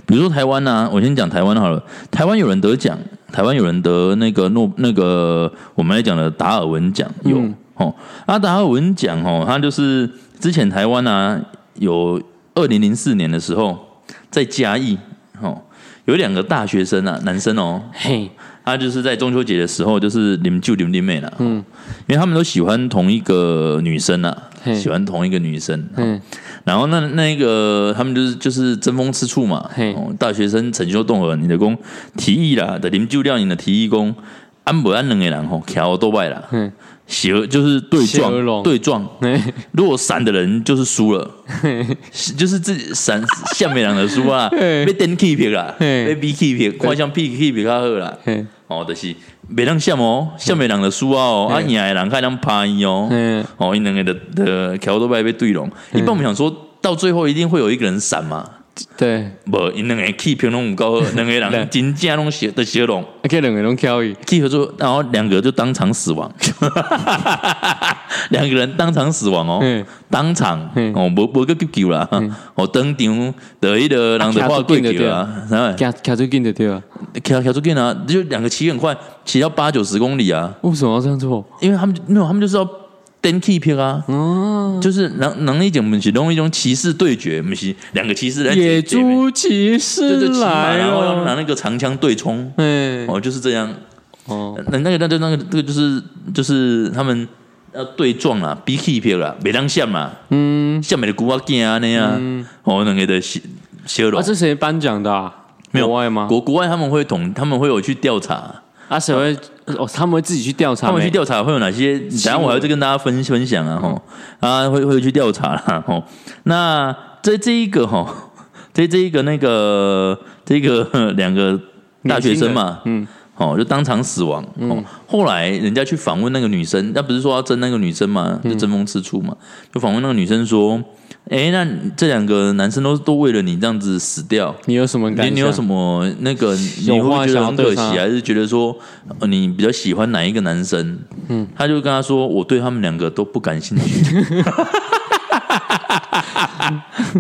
A: 比如说台湾呢、我先讲台湾好了。台湾有人得奖，台湾有人得那个诺那个我们来讲的达尔文奖有、
B: 嗯
A: 哦。那达尔文奖哦，他就是之前台湾啊有二零零四年的时候在嘉义哦，有两个大学生啊，男生哦，
B: 嘿，
A: 他就是在中秋节的时候，就是你们就你们弟妹了，嗯，因为他们都喜欢同一个女生啊，喜欢同一个女生，
B: 嗯，
A: 然后那那个他们就是就是争风吃醋嘛，
B: 嘿。
A: 哦，大学生逞凶斗狠，你的公提议啦的啉酒料你的提议公，安不安两个人吼，桥都败啦，
B: 嗯，
A: 邪就是对撞对撞，*laughs* 如果闪的人就是输了，就是自己闪下面两个输啊，*laughs*
B: 嘿。
A: 被电 keep 啦，
B: 嘿。
A: 被 B keep，看像 P keep 较好啦。哦，就是别让羡哦，下面两个输啊哦，啊赢的人看人拍伊哦，
B: 嗯，
A: 哦，因两个的的桥都被被对拢。一般我们想说到最后一定会有一个人闪嘛，
B: 对，
A: 无因两个 keep 拢唔够好，两个人 *laughs* 真正拢写都写拢。
B: 可以两个拢挑伊
A: ，keep 住，然后两个就当场死亡，*laughs* 两个人当场死亡哦
B: 嗯，
A: 当场
B: 嗯
A: 哦，无无个急救啦，哦，当场的一个人的话过去啊，然后
B: 卡卡最近的对啊？
A: 开开出电啊，就两个骑很快，骑到八九十公里啊，
B: 为什么要这样做？
A: 因为他们就没有，他们就是要单 keep 啊，
B: 哦，
A: 就是能能一种不是用一种骑士对决，不是两个骑士来
B: 野猪骑
A: 对
B: 士来
A: 然后要拿，那个长枪对冲，
B: 嗯，
A: 哦，就是这样。
B: 哦，
A: 那那个那个那个那个就是就是他们要对撞啦，B keep 啦，别当像嘛，
B: 嗯，
A: 像美的古瓦镜啊那样，哦，那个的修修
B: 啊，
A: 容
B: 这谁颁奖的啊？
A: 没有
B: 国外吗？
A: 国国外他们会统，他们会有去调查。
B: 啊，谁会？哦，他们会自己去调查，
A: 他们去调查会有哪些？等一下我还要再跟大家分分享啊，吼啊，会会去调查啦，吼。那这这一个吼，这这一个那个这个 *laughs* 两个大学生嘛，
B: 嗯，*laughs*
A: 哦，就当场死亡。哦，后来人家去访问那个女生，那不是说要争那个女生嘛，就争风吃醋嘛，就访问那个女生说：“哎，那这两个男生都都为了你这样子死掉，
B: 你有什么感想？
A: 你你有什么那个？你
B: 有
A: 会觉得很可惜，还是觉得说呃你比较喜欢哪一个男生？嗯，他就跟他说，我对他们两个都不感兴趣。*laughs*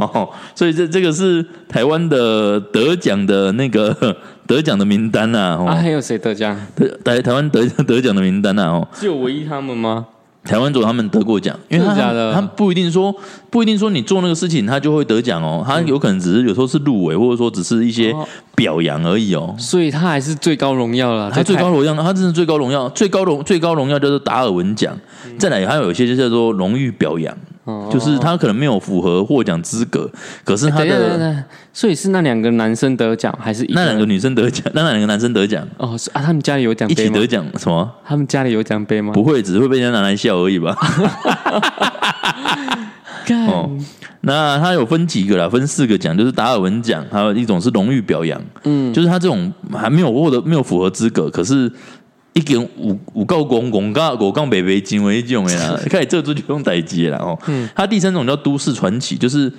A: 哦，所以这这个是台湾的得奖的那个 *laughs* 得奖的名单啊，
B: 啊，
A: 哦，
B: 还有谁得奖？
A: 台台湾得得奖的名单啊，哦，
B: 只有唯一他们吗？
A: 台湾组他们得过奖，因为他
B: 的假的
A: 他不一定说不一定说你做那个事情他就会得奖哦，他有可能只是有时候是入围，或者说只是一些
B: 哦
A: 表扬而已哦。
B: 所以他还是最高荣耀了。
A: 他最高荣耀，他真的最高荣耀，最高荣最高荣耀就是达尔文奖。再来还有一些就叫做荣誉表扬，
B: 哦
A: 就是他可能没有符合获奖资格，可是他的
B: 所以是那两个男生得奖，还是
A: 那两个女生得奖，*laughs* 那两个男生得奖，
B: 哦是啊？他们家里有奖杯吗
A: 一起得？奖什么？
B: 他们家里有奖杯吗？
A: 不会，只是会被人家拿来笑而已吧。*laughs*
B: 干
A: 哦那他有分几个啦？分四个奖，就是达尔文奖，还有一种是荣誉表扬。
B: 嗯，
A: 就是他这种还没有获得没有符合资格，可是一根五五告公公告五杠北北金为一种的啦，开始这就用代接了哦。
B: 嗯
A: 他第三种叫都市传奇，就是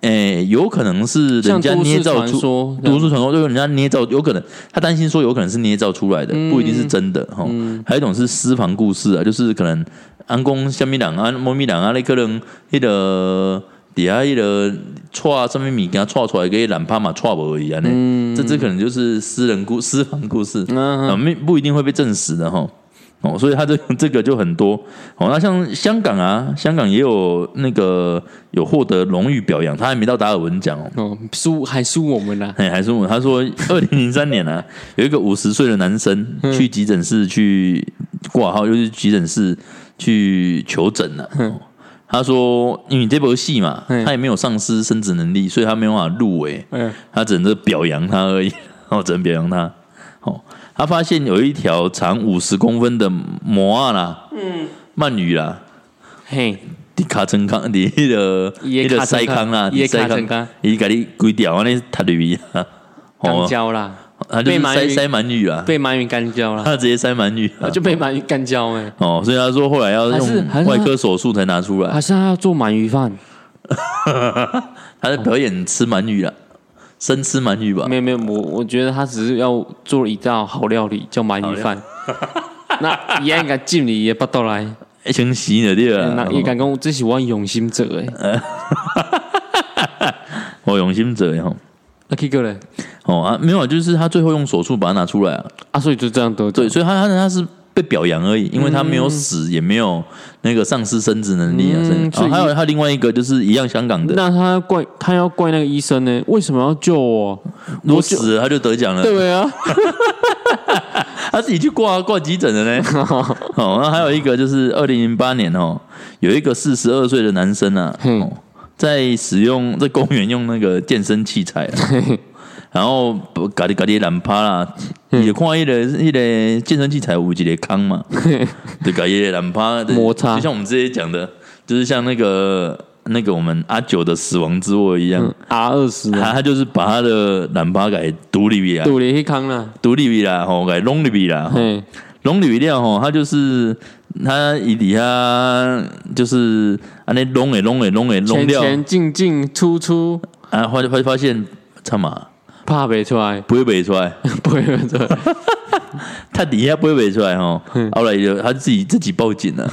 A: 诶、有可能是人家捏造出。都市传说就是人家捏造，有可能他担心说有可能是捏造出来的，
B: 嗯
A: 不一定是真的哈。还有一种是私房故事啊，就是可能安公虾米人啊、猫咪人啊，那可能那个底下那个串上面物件串出来，给懒趴嘛串无而已啊。
B: 嗯
A: 这只可能就是私人故 *laughs* 私房故事，
B: 嗯
A: 啊，没不一定会被证实的哈。哦，所以他这 *laughs* 这个就很多哦。那像香港啊，香港也有那个有获得荣誉表扬，他还没到达尔文奖哦。
B: 哦，输还输我们啦。
A: 哎，还是我们他说，二零零三年啊，*laughs* 有一个五十岁的男生去急诊室去挂号，又是急诊室去求诊了、哦他说，因为这部戏嘛，
B: 嗯
A: 他也没有丧失生殖能力，所以他没有办法入围。
B: 嗯，
A: 他只能是表扬他而已，*laughs* 哦，只能表扬他。哦，他发现有一条长五十公分的魔啊啦，嗯，鳗鱼啦，
B: 嘿，
A: 迪卡层康，*laughs* 伫迄个迄个
B: 伊的
A: 塞康啦，
B: 伊的
A: 伫
B: 尻川
A: 伊甲你规条安尼踢入去啊，
B: 钢
A: 哦。
B: 胶啦，
A: 他就是
B: 被
A: 塞塞鳗鱼啊，
B: 被鳗鱼干焦了，
A: 他直接塞鳗鱼啊，
B: 就被鳗鱼干焦哎，
A: 哦，所以他说后来要用外科手术才拿出来。
B: 还，是他要做鳗鱼饭？*laughs*
A: 他在表演吃鳗鱼啊，生吃鳗鱼吧
B: 没，有没有，我我觉得他只是要做一道好料理，叫鳗鱼饭。*laughs* 那伊应该进你也不到来，
A: 清洗的对
B: 那
A: 啊，
B: 也敢讲这是我用心者哎，
A: 哦，永心者哈，
B: 那 K 哥嘞
A: 哦啊，没有啊，就是他最后用手术把它拿出来啊，
B: 啊，所以就这样得
A: 对，
B: 罪，
A: 所以他他他是被表扬而已，因为他没有死，也没有那个丧失生殖能力啊。
B: 嗯所以
A: 哦还有他另外一个就是一样香港的，
B: 那他要怪他要怪那个医生呢？为什么要救我？
A: 如果死了他就得奖了，
B: 对啊，*laughs*
A: 他自己去挂挂急诊的呢。*laughs* 哦，那还有一个就是二零零八年哦，有一个四十二岁的男生啊，在使用在公园用那个健身器材啊，然后咖喱咖喱懒趴啦，也看一个一个健身器材有一个坑嘛，*laughs* 对，咖喱懒趴
B: 摩擦。
A: 就像我们之前讲的，就是像那个那个我们阿九的死亡之握一样。
B: R 二十
A: 他
B: 啊，
A: 他就是把他的懒趴给独立啦，
B: 独立去坑啦，
A: 独立啦，吼，给弄里啦，吼。
B: 嘿，
A: 龙女料吼，他就是他伊底下就是安尼弄诶弄诶弄诶弄料
B: 前前进进出出，
A: 啊，发发发现操嘛
B: 怕没出来，
A: 不会背出来，*laughs*
B: 不会出来，*laughs*
A: 他底下不会背出来吼，
B: 嗯。
A: 后来就他自己自己报警了，*laughs*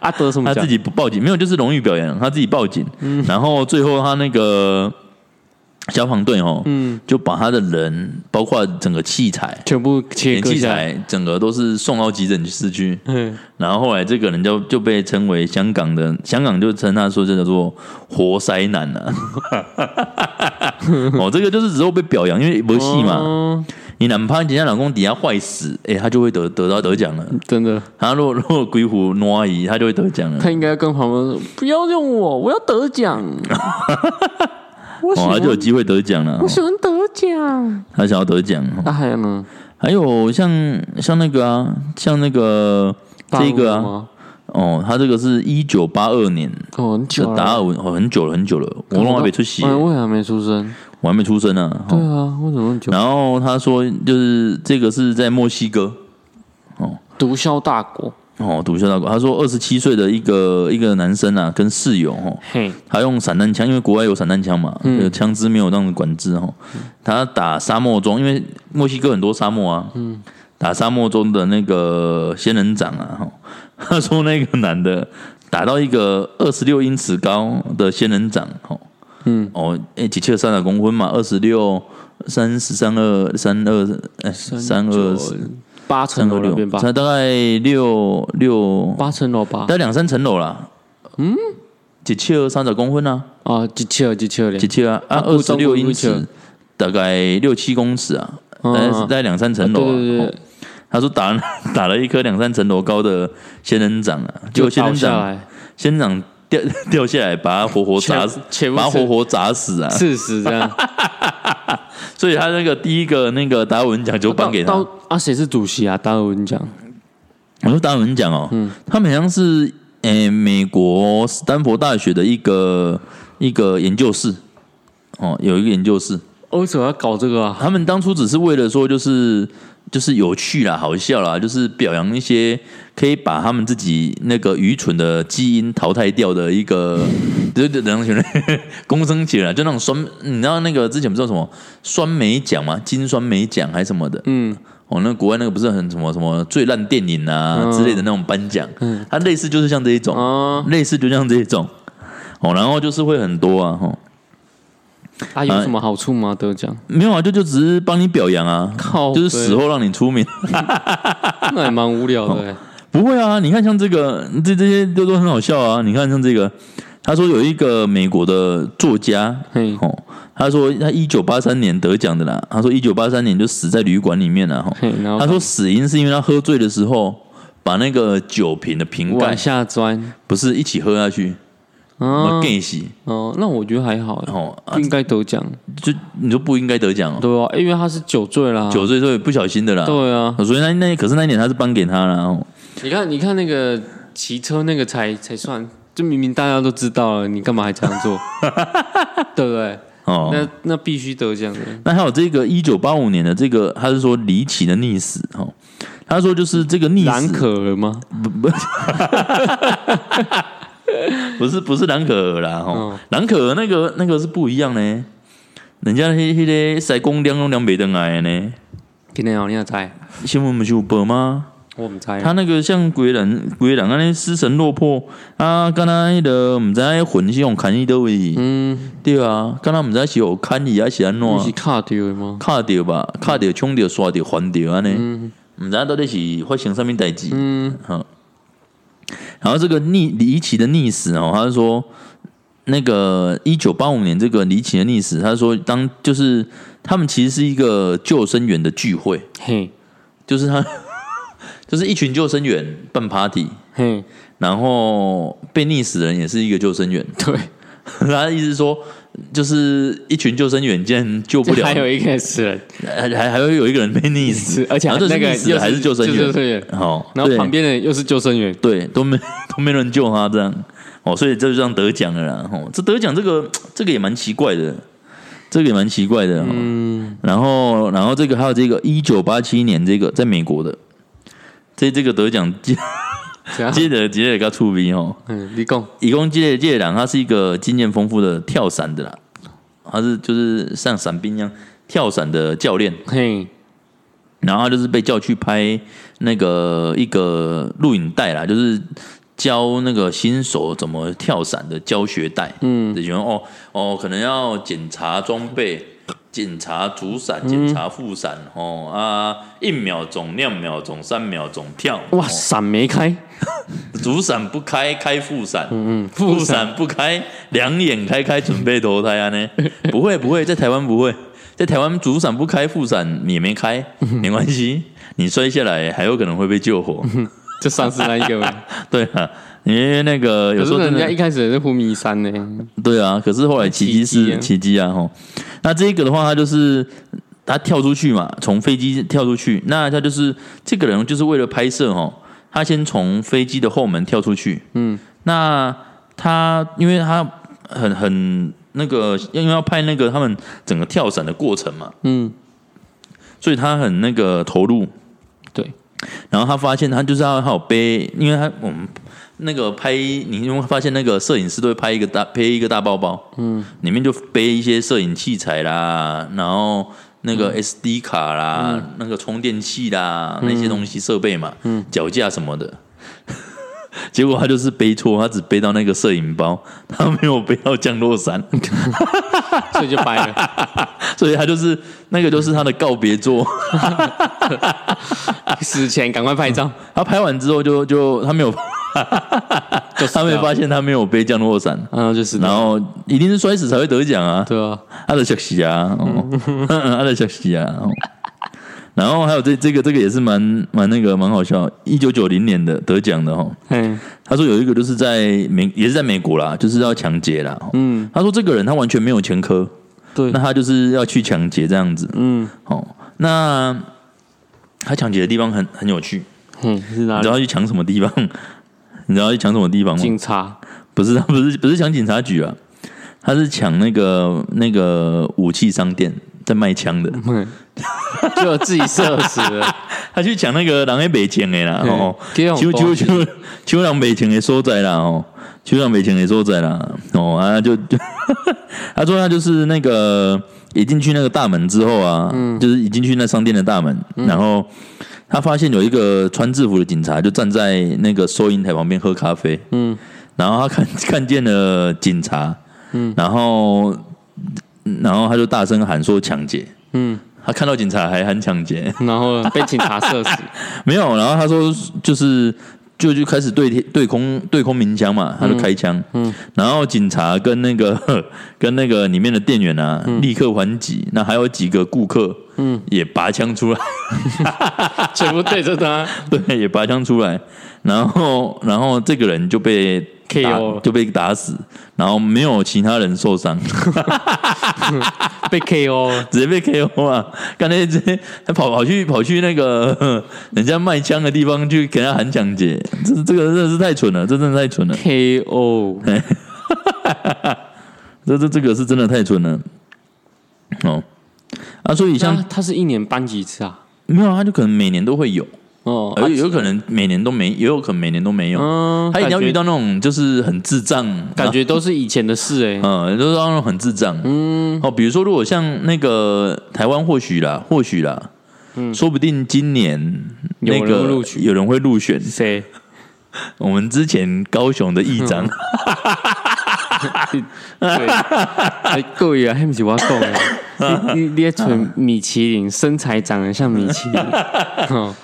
B: 啊得什么
A: 他自？己不报警，没有就是荣誉表扬，他自己报警，
B: 嗯。
A: 然后最后他那个消防队哦，
B: 嗯，
A: 就把他的人包括整个器材。
B: 全部切割下来，
A: 材整个都是送到急诊室去，
B: 嗯，
A: 然后后来这个人就就被称为香港的，香港就称他说这叫做活塞男啊。*laughs* 哦，这个就是之后被表扬，因为没戏嘛，
B: 哦
A: 你哪怕人家老公底下坏死，哎、他就会得得到得奖了。
B: 真的，
A: 他如果如果鬼虎挪移，他就会得奖了。
B: 他应该跟旁边说不要用我，我要得奖，*laughs*
A: 哦，他
B: 欢
A: 就有机会得奖了
B: 我。喜欢得奖。
A: 他想要得奖，
B: 那还有呢？
A: 还有像像那个啊，像那个这个啊？哦，他这个是一九八二年
B: 哦，很久了，
A: 达尔文，哦，很久了很久了，我都还没出席，
B: 哎，我也还没出生。
A: 我还没出生呢。
B: 对
A: 哦
B: 啊，为什么久？
A: 然后他说，就是这个是在墨西哥哦
B: 毒枭大国，
A: 哦，毒枭大国。他说，二十七岁的一个一个男生啊，跟室友哦，
B: 嘿，
A: 他用散弹枪，因为国外有散弹枪嘛，
B: 嗯。
A: 这个枪支没有那种管制哦。他打沙漠中，因为墨西哥很多沙漠啊，
B: 嗯。
A: 打沙漠中的那个仙人掌啊，哈，*laughs* 他说那个男的打到一个二十六英尺高的仙人掌，哦，
B: 嗯，
A: 哦，哎，几切三十公分嘛，二十六三十三二三二，哎，三二
B: 八层楼六，
A: 才大概六六，
B: 八层楼吧。
A: 大。概两三层楼啦。嗯，几尺三十公分啊，
B: 啊，几尺几尺嘞
A: 几？尺啊，啊，
B: 啊
A: 二十六英尺，大概六七公尺啊，大概是大概两三层楼他说打 *laughs* 打了一颗两三层楼高的仙人掌啊，结果仙人掌仙人掌掉 *laughs* 掉下来，把他活活砸死，把他活活砸死啊！
B: 刺死这样。*laughs*
A: 所以他那个第一个那个达尔文奖就颁给他。
B: 到啊，谁是主席啊？达尔文奖。
A: 我说达尔文奖哦，
B: 嗯
A: 他们好像是诶、美国斯坦福大学的一个一个研究室哦，有一个研究室，
B: 为什么要搞这个啊？
A: 他们当初只是为了说就是就是有趣啦、好笑啦，就是表扬一些可以把他们自己那个愚蠢的基因淘汰掉的一个，对对对，公生节啦，就那种酸，你知道那个之前不是有什么酸梅奖吗？金酸梅奖还是什么的？
B: 嗯，
A: 哦，那国外那个不是很什么什么最烂电影啊、之类的那种颁奖，它类似就是像这一种，
B: 啊
A: 类似就像这一种，哦，然后就是会很多啊，哦，
B: 啊，有什么好处吗？得奖？
A: 没有啊，就就只是帮你表扬啊，
B: 靠
A: 就是死后让你出名，
B: 那也蛮无聊的。
A: 不会啊，你看像这个，这这些都都很好笑啊，你看像这个，他说有一个美国的作家，
B: 嗯，
A: 哦，他说他一九八三年得奖的啦，他说一九八三年就死在旅馆里面了，哈，他说死因是因为他喝醉的时候把那个酒瓶的瓶盖
B: 往下钻。
A: 不是一起喝下去，
B: 哦，那我觉得还好欸，
A: 哦，
B: 应该得奖。
A: 就你就不应该得奖哦，
B: 对啊，因为他是酒醉啦。
A: 酒醉之后不小心的啦，
B: 对啊，
A: 所以那那可是那一年他是颁给他了，哦。
B: 你看，你看那个骑车那个才才算，就明明大家都知道了，你干嘛还这样做？*laughs* 对不对？
A: 哦。
B: 那那必须得奖的。
A: 那还有这个一九八五年的这个，他是说离奇的溺死哦。他说就是这个溺死，
B: 蓝可儿吗？
A: 不不，不 *laughs* 是不是蓝可儿啦，哦
B: 嗯，
A: 蓝可儿那个那个是不一样呢。人家那那个塞公两用两北登来的呢，
B: 今天哦，你也猜？
A: 新闻不是有报吗？
B: 我唔猜。
A: 他那个像鬼人鬼人安尼失神落魄啊，敢若迄个毋知影魂是用砍伊倒位，
B: 嗯，
A: 对啊，敢若毋知是有砍伊还是安
B: 你是
A: 怎，
B: 卡掉的吗？
A: 卡着吧，卡着冲着刷着还着安尼，毋知影到底是发生什物代志，
B: 嗯，
A: 好，然后这个逆离奇的溺死哦，他是说那个一九八五年这个离奇的溺死，他说当就是他们其实是一个救生员的聚会，
B: 嘿，
A: 就是他就是一群救生员办 party，
B: 嗯，
A: 然后被溺死的人也是一个救生员，*laughs*
B: 对，*laughs*
A: 他的意思说，就是一群救生员竟然救不了，
B: 还有一个死人，
A: 还还还会有一个人被溺死，，
B: 而且那个
A: 死的还是救生员。
B: 救生员，
A: 哦，
B: 然后旁边的又是救生员，
A: 对都没 *laughs* 都没人救他这样。哦，所以这就这样得奖了啦。哦，这得奖这个这个也蛮奇怪的，这个也蛮奇怪的。哦、
B: 嗯，
A: 然后然后这个还有这个一九八七年这个在美国的，这这个得奖接
B: 怎样？
A: 接着接着给他出名哦。
B: 嗯，你讲，
A: 以公接接人，他是一个经验丰富的跳伞的啦，他是就是像伞兵一样跳伞的教练，
B: 嘿，
A: 然后他就是被叫去拍那个一个录影带啦，就是教那个新手怎么跳伞的教学带。
B: 嗯，
A: 就喜欢哦哦，可能要检查装备。检查主伞，检查副伞，哦啊，一秒钟、两秒钟、三秒钟跳，
B: 哇，
A: 哦
B: 伞没开，*laughs*
A: 主伞不开，开副伞，
B: 嗯，
A: 嗯
B: 副
A: 伞，不开，两眼开开准备投胎啊呢？*laughs* 不会不会，在台湾不会，在台湾主伞不开，副伞也没开，没关系，你摔下来还有可能会被救活。
B: 就上次那一个嘛，*laughs*
A: 对啊，因为那个有时候
B: 人家一开始是湖迷山呢，
A: 对啊，可是后来奇迹是
B: 奇迹啊
A: 吼。那这个的话，他就是他跳出去嘛，从飞机跳出去，那他就是这个人就是为了拍摄哦，他先从飞机的后门跳出去，
B: 嗯，
A: 那他因为他很很那个，因为要拍那个他们整个跳伞的过程嘛，
B: 嗯，
A: 所以他很那个投入。
B: 对，
A: 然后他发现他就是要他有背，因为他我们那个拍，你会发现那个摄影师都会拍一个大背一个大包包，嗯，里面就背一些摄影器材啦，然后那个 SD 卡啦，那个充电器啦，那些东西设备嘛，嗯，脚架什么的。*laughs* 结果他就是背错，他只背到那个摄影包，他没有背到降落伞，*laughs*
B: 所以就掰了，*laughs*
A: 所以他就是那个就是他的告别作。
B: 死前赶快拍照，
A: 他拍完之后就就他没有，
B: 就 *laughs*
A: 他没发现他没有背降落伞，
B: 然后就是。
A: 然后一定是摔死才会得奖啊，
B: 对啊，
A: 他的学习啊，哦，*laughs* 他的学习啊，哦。然后还有这这个这个也是蛮蛮那个蛮好笑，一九九零年的得奖的哦，
B: 嗯
A: 他说有一个就是在美也是在美国啦，就是要抢劫啦，哦。
B: 嗯，
A: 他说这个人他完全没有前科，
B: 对。
A: 那，他就是要去抢劫这样子，
B: 嗯。
A: 哦，那他抢劫的地方很很有趣，
B: 嗯，是哪里？
A: 你知道去抢什么地方？你知道去抢什么地方吗？
B: 警察，
A: 不是，他不是不是抢警察局啊，他是抢那个那个武器商店在卖枪的，
B: 嗯，就有自己射死了，*laughs*
A: 他去抢那个人在卖枪的啦，
B: 嗯
A: 哦，
B: 给我
A: 抢抢抢抢人卖枪的所在啦，哦，抢人卖枪的所在啦，哦啊就就 *laughs* 他说他就是那个一进去那个大门之后啊，嗯。就是一进去那商店的大门，然后。他发现有一个穿制服的警察就站在那个收银台旁边喝咖啡，
B: 嗯。
A: 然后他看 *laughs* 看见了警察，
B: 嗯。
A: 然后然后他就大声喊说抢劫，
B: 嗯，
A: 他看到警察还喊抢劫，
B: 然后被警察射死，*laughs*
A: 没有，然后他说就是就就开始对天对空对空鸣枪嘛，他就开枪，
B: 嗯
A: 然后警察跟那个 *laughs* 跟那个里面的店员啊、立刻还击，那还有几个顾客
B: 嗯，
A: 也拔枪出来，*laughs*
B: 全部对着他，*laughs*
A: 对，也拔枪出来，然后然后这个人就被打
B: KO
A: 就被打死，然后没有其他人受伤。*laughs*
B: 被 KO，*laughs*
A: 直接被 KO 啊！刚才直接他跑跑去跑去那个呵人家卖枪的地方去给他喊抢劫，这这个真的是太蠢了，这真的太蠢了
B: ，KO，
A: 这这这个是真的太蠢了。哦。啊，所以像
B: 像他是一年搬几次啊？
A: 没有啊，他就可能每年都会有，
B: 哦，
A: 而有可能每年都没，也有可能每年都没有。
B: 嗯，
A: 他一定要遇到那种就是很智障，
B: 感觉都是以前的事哎。
A: 嗯，都是那种很智障。
B: 嗯，
A: 哦，比如说，如果像那个台湾，或许啦，或许啦，说不定今年那
B: 有人
A: 个有人会入选
B: 谁？*laughs*
A: 我们之前高雄的议长。*laughs*
B: 对，哎，各位啊，还不是我讲的，你你你存米其林，身材长得像米其林，*laughs* 哦，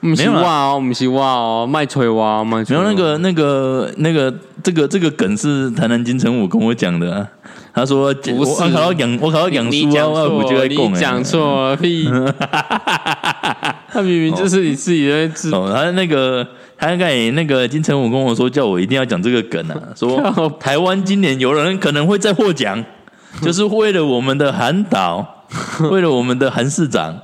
B: 不是
A: 没有啦。
B: 我哦，不是我哦，卖吹我哦，卖吹。
A: 然后那个、那个、那个，这个这个梗是台南金城武跟我讲的啊、他说：“
B: 不是。
A: 我考到养，我考到养书啊，我就
B: 错，
A: 在供
B: 你讲错了屁，*laughs* 他明明就是你自己在自
A: 哦，他那个他刚才那个金城武跟我说，叫我一定要讲这个梗啊，说 *laughs* 台湾今年有人可能会再获奖，就是为了我们的韩导，*laughs* 为了我们的韩市长，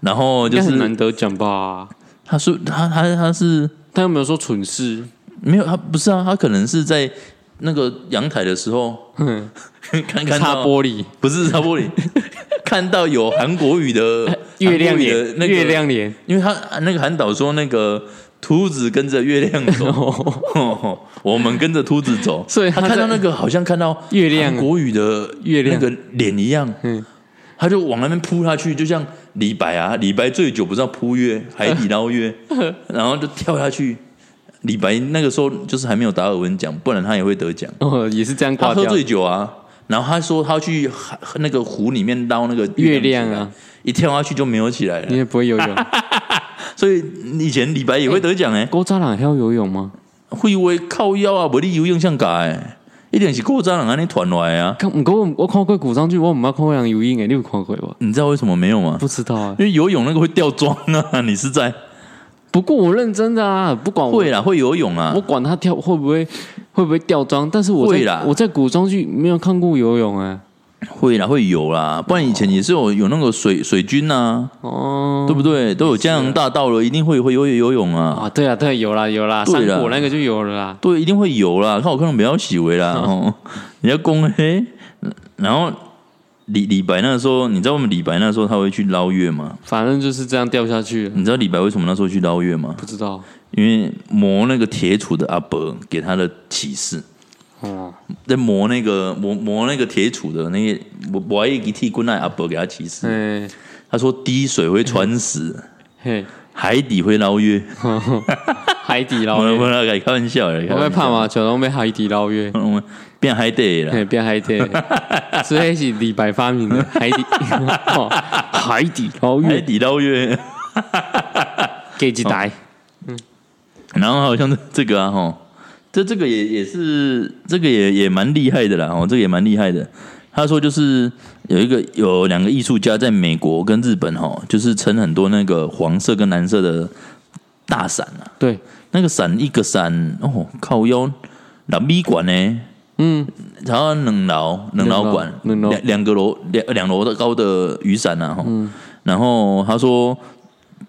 A: 然后就是
B: 难得奖吧？
A: 他是他他他是
B: 他有没有说蠢事？
A: 没有他不是啊，他可能是在那个阳台的时候
B: 嗯，*laughs*
A: 看看
B: 擦玻璃，
A: 不是擦玻璃，*laughs* 看到有韩国语的 *laughs*
B: 月亮脸，
A: 那个
B: 月亮脸，
A: 因为他那个韩导说那个秃子跟着月亮走，我们跟着秃子走，
B: 所以他
A: 看到那个好像看到
B: 月亮。
A: 国语的
B: 月亮。
A: 那个脸一样，
B: 嗯
A: 他就往那边扑下去，就像李白啊，李白醉酒不知道扑月，海底捞月，*laughs* 然后就跳下去。李白那个时候就是还没有达尔文奖，不然他也会得奖。
B: 哦，也是这样挂掉。
A: 他喝醉酒啊，然后他说他要去海那个湖里面捞那个
B: 月
A: 亮
B: 啊，
A: 一跳下去就没有起来了。
B: 你也不会游泳，*laughs*
A: 所以以前李白也会得奖哎、
B: 郭渣朗还要游泳吗？
A: 会为靠腰啊，无你游泳像假诶，一定是古早人安尼传来啊。
B: 看，不过我我看过古装剧，我唔捌看过人游泳诶，你有看过无？
A: 你知道为什么没有吗？
B: 不知道啊。
A: 因为游泳那个会掉妆啊，*laughs* 你是在
B: 不过我认真的啊，不管我
A: 会啦，会游泳啊
B: 我。管他跳会不会会不会掉妆，但是我
A: 会啦
B: 在我在古装剧没有看过游泳啊。
A: 会啦，会游啦，不然以前也是有有那个水水军呐、
B: 哦
A: 对不对？都有江洋大盗了，一定会会游游泳啊。
B: 啊，对啊，对，有啦有啦，
A: 对啦
B: 三国那个就有了啦。
A: 对，一定会游啦。看我看到不要洗为啦，*laughs* 哦，人家公黑，然后李李白那个时候，你知道我们李白那时候他会去捞月吗？
B: 反正就是这样掉下去，
A: 你知道李白为什么那时候去捞月吗？
B: 不知道
A: 因为磨那个铁杵的阿伯给他的启示，
B: 哦。
A: 在磨那个磨磨那个铁杵的那个磨磨一个铁棍那阿伯给他启示，
B: 哎
A: 他说滴水会穿石，
B: 嘿，
A: 海底会捞月。*laughs*
B: 海底捞月，*laughs*
A: 我来开玩笑的，
B: 我会怕？吗？小龙被海底捞月，
A: 变海底了。
B: 嘿，变海底，*laughs* 所以是李白发明的海底，哦海底捞月。
A: 海，底捞月，
B: 给几台，
A: 然后好像这个啊，哈，这这个也也是这个也也蛮厉害的啦，哦，这个也蛮厉害的。他说就是有一个有两个艺术家在美国跟日本哈，就是撑很多那个黄色跟蓝色的大伞啊，
B: 对，
A: 那个伞一个伞哦靠腰六米管呢，
B: 嗯，
A: 然后两楼两楼管
B: 两
A: 两个楼两两楼的高的雨伞啊，哈、然后他说。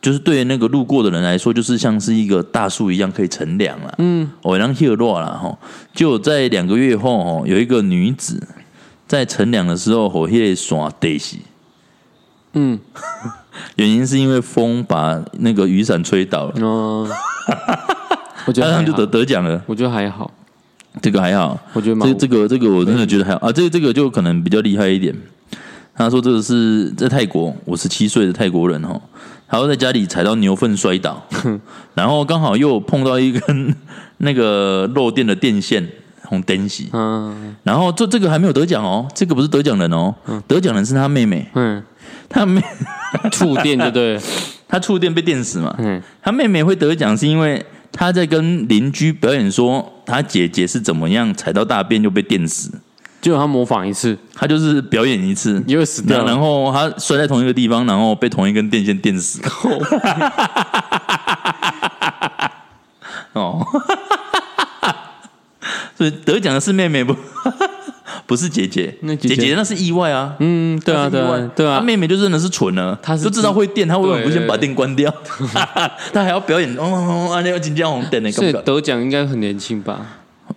A: 就是对那个路过的人来说，就是像是一个大树一样可以乘凉了。嗯，我让 e 落了哈。就在两个月后哦，有一个女子在乘凉的时候，火叶耍地死。
B: 嗯，*laughs*
A: 原因是因为风把那个雨伞吹倒了，
B: 哦，*laughs* 我觉得
A: 他就得得奖了。
B: 我觉得还好，
A: 这个还好，
B: 我觉得蛮
A: 这这个这个我真的觉得还好。啊，这个这个就可能比较厉害一点。他说这个是在泰国，五十七岁的泰国人哦，他说在家里踩到牛粪摔倒，*laughs* 然后刚好又碰到一根 *laughs* 那个漏电的电线红灯洗，
B: 嗯。
A: 然后这这个还没有得奖哦，这个不是得奖人哦，*laughs* 得奖人是他妹妹，
B: 嗯，
A: 他妹
B: 触电就对了，
A: 他触电被电死嘛，
B: 嗯。
A: 他妹妹会得奖是因为他在跟邻居表演说他姐姐是怎么样踩到大便就被电死。
B: 就他模仿一次，
A: 他就是表演一次，
B: 又死掉。
A: 然后他摔在同一个地方，然后被同一根电线电死。*laughs* 哦，所以得奖的是妹妹不？*laughs* 不是姐姐，
B: 那姐姐。
A: 姐姐那是意外啊。
B: 嗯，对啊，对啊，对啊。
A: 他，妹妹就真的是蠢了，
B: 她是
A: 就知道会电，她为什么不先把
B: 对
A: 电关掉？*laughs* 她还要表演，哦哦哦，那个金江红电呢，
B: 所以
A: 干不干？
B: 得奖应该很年轻吧？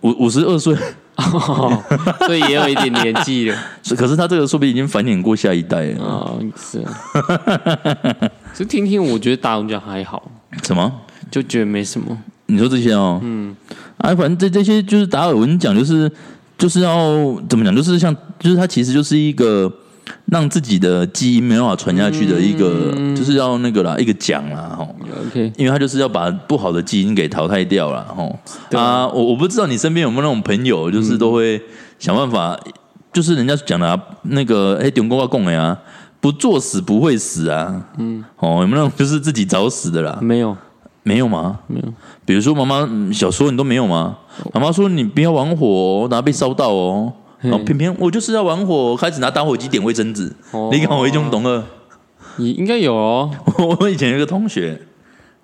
A: 五五十二岁，
B: 哦，*laughs* 所以也有一点年纪了。*laughs*
A: 是可是他这个说不定已经繁衍过下一代了。
B: 哦，是啊。*laughs* 其实听听，我觉得打文讲还好，
A: 什么？
B: 就觉得没什么。
A: 你说这些哦，嗯，啊，反正这这些就是达尔文讲，就是就是要怎么讲，就是像，就是他其实就是一个让自己的基因没办法传下去的一个，就是要那个啦，一个奖啦，吼。
B: OK，
A: 因为他就是要把不好的基因给淘汰掉了，吼
B: 啊
A: 啊，我我不知道你身边有没有那种朋友，就是都会想办法，就是人家讲的、啊、那个，哎，点公告供的啊，不作死不会死啊，嗯，哦，有没有那种就是自己找死的啦？
B: 没有，
A: 没有吗？
B: 没有。
A: 比如说妈妈嗯小时候你都没有吗？妈妈说你不要玩火、哦，然后被烧到哦，然后偏偏我就是要玩火，开始拿打火机点卫生纸，
B: 哦
A: 你看我一种懂了。
B: 你应该有哦。*laughs*
A: 我以前有一个同学，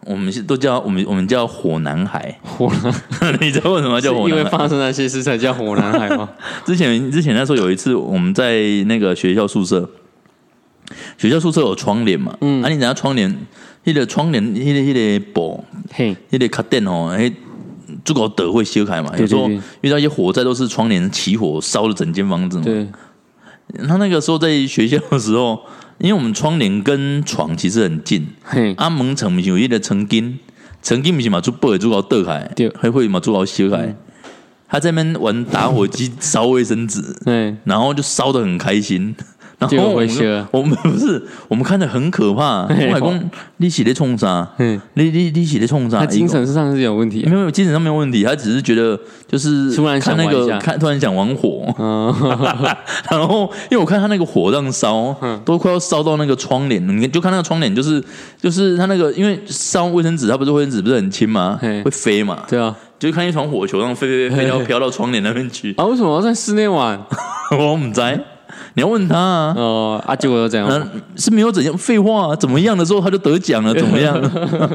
A: 我们是都叫我们我们叫火男孩，
B: 火男，*laughs*
A: 你知道为什么叫火
B: 因为
A: 男孩？
B: 发生那些事才叫火男孩吗？*laughs*
A: 之前之前那时候有一次我们在那个学校宿舍，学校宿舍有窗帘嘛，嗯，啊你等下窗帘，那个窗帘，那个那个布，
B: 嘿，
A: 那个卡垫哦，哎，足够德会修开嘛，
B: 对
A: 有时候遇到一些火灾都是窗帘起火烧了整间房子嘛。
B: 对，
A: 他那个时候在学校的时候，因为我们窗帘跟床其实很近，
B: 嘿，
A: 啊门层不是有一个层筋，层筋不是嘛做背做到倒开
B: 对，
A: 还会嘛做到修开。他在那边玩打火机烧卫生纸，
B: 对，
A: 然后就烧的很开心。然后
B: 结果
A: 我们我们不是，我们看的很可怕。*laughs* 我老公，你是在冲啥？
B: 嗯，
A: 你你你是在冲啥？
B: 他精神上是有问题啊。
A: 没有，精神上没有问题，他只是觉得就是
B: 突然想
A: 看那个看突然想玩火，
B: 嗯，*laughs*
A: 然后因为我看他那个火这样烧，
B: 嗯
A: 都快要烧到那个窗帘，你就看那个窗帘，就是就是他那个因为烧卫生纸，他不是卫生纸不是很轻吗
B: 嘿？
A: 会飞嘛，
B: 对啊。
A: 就看一团火球这样飞飞飞飞到飘到窗帘那边去，*laughs*
B: 啊，为什么要在室内玩？
A: 我唔知，你要问他啊。
B: 哦，啊，结果又怎样。
A: 嗯，是没有怎样，废话、啊，怎么样的时候他就得奖了，怎么样？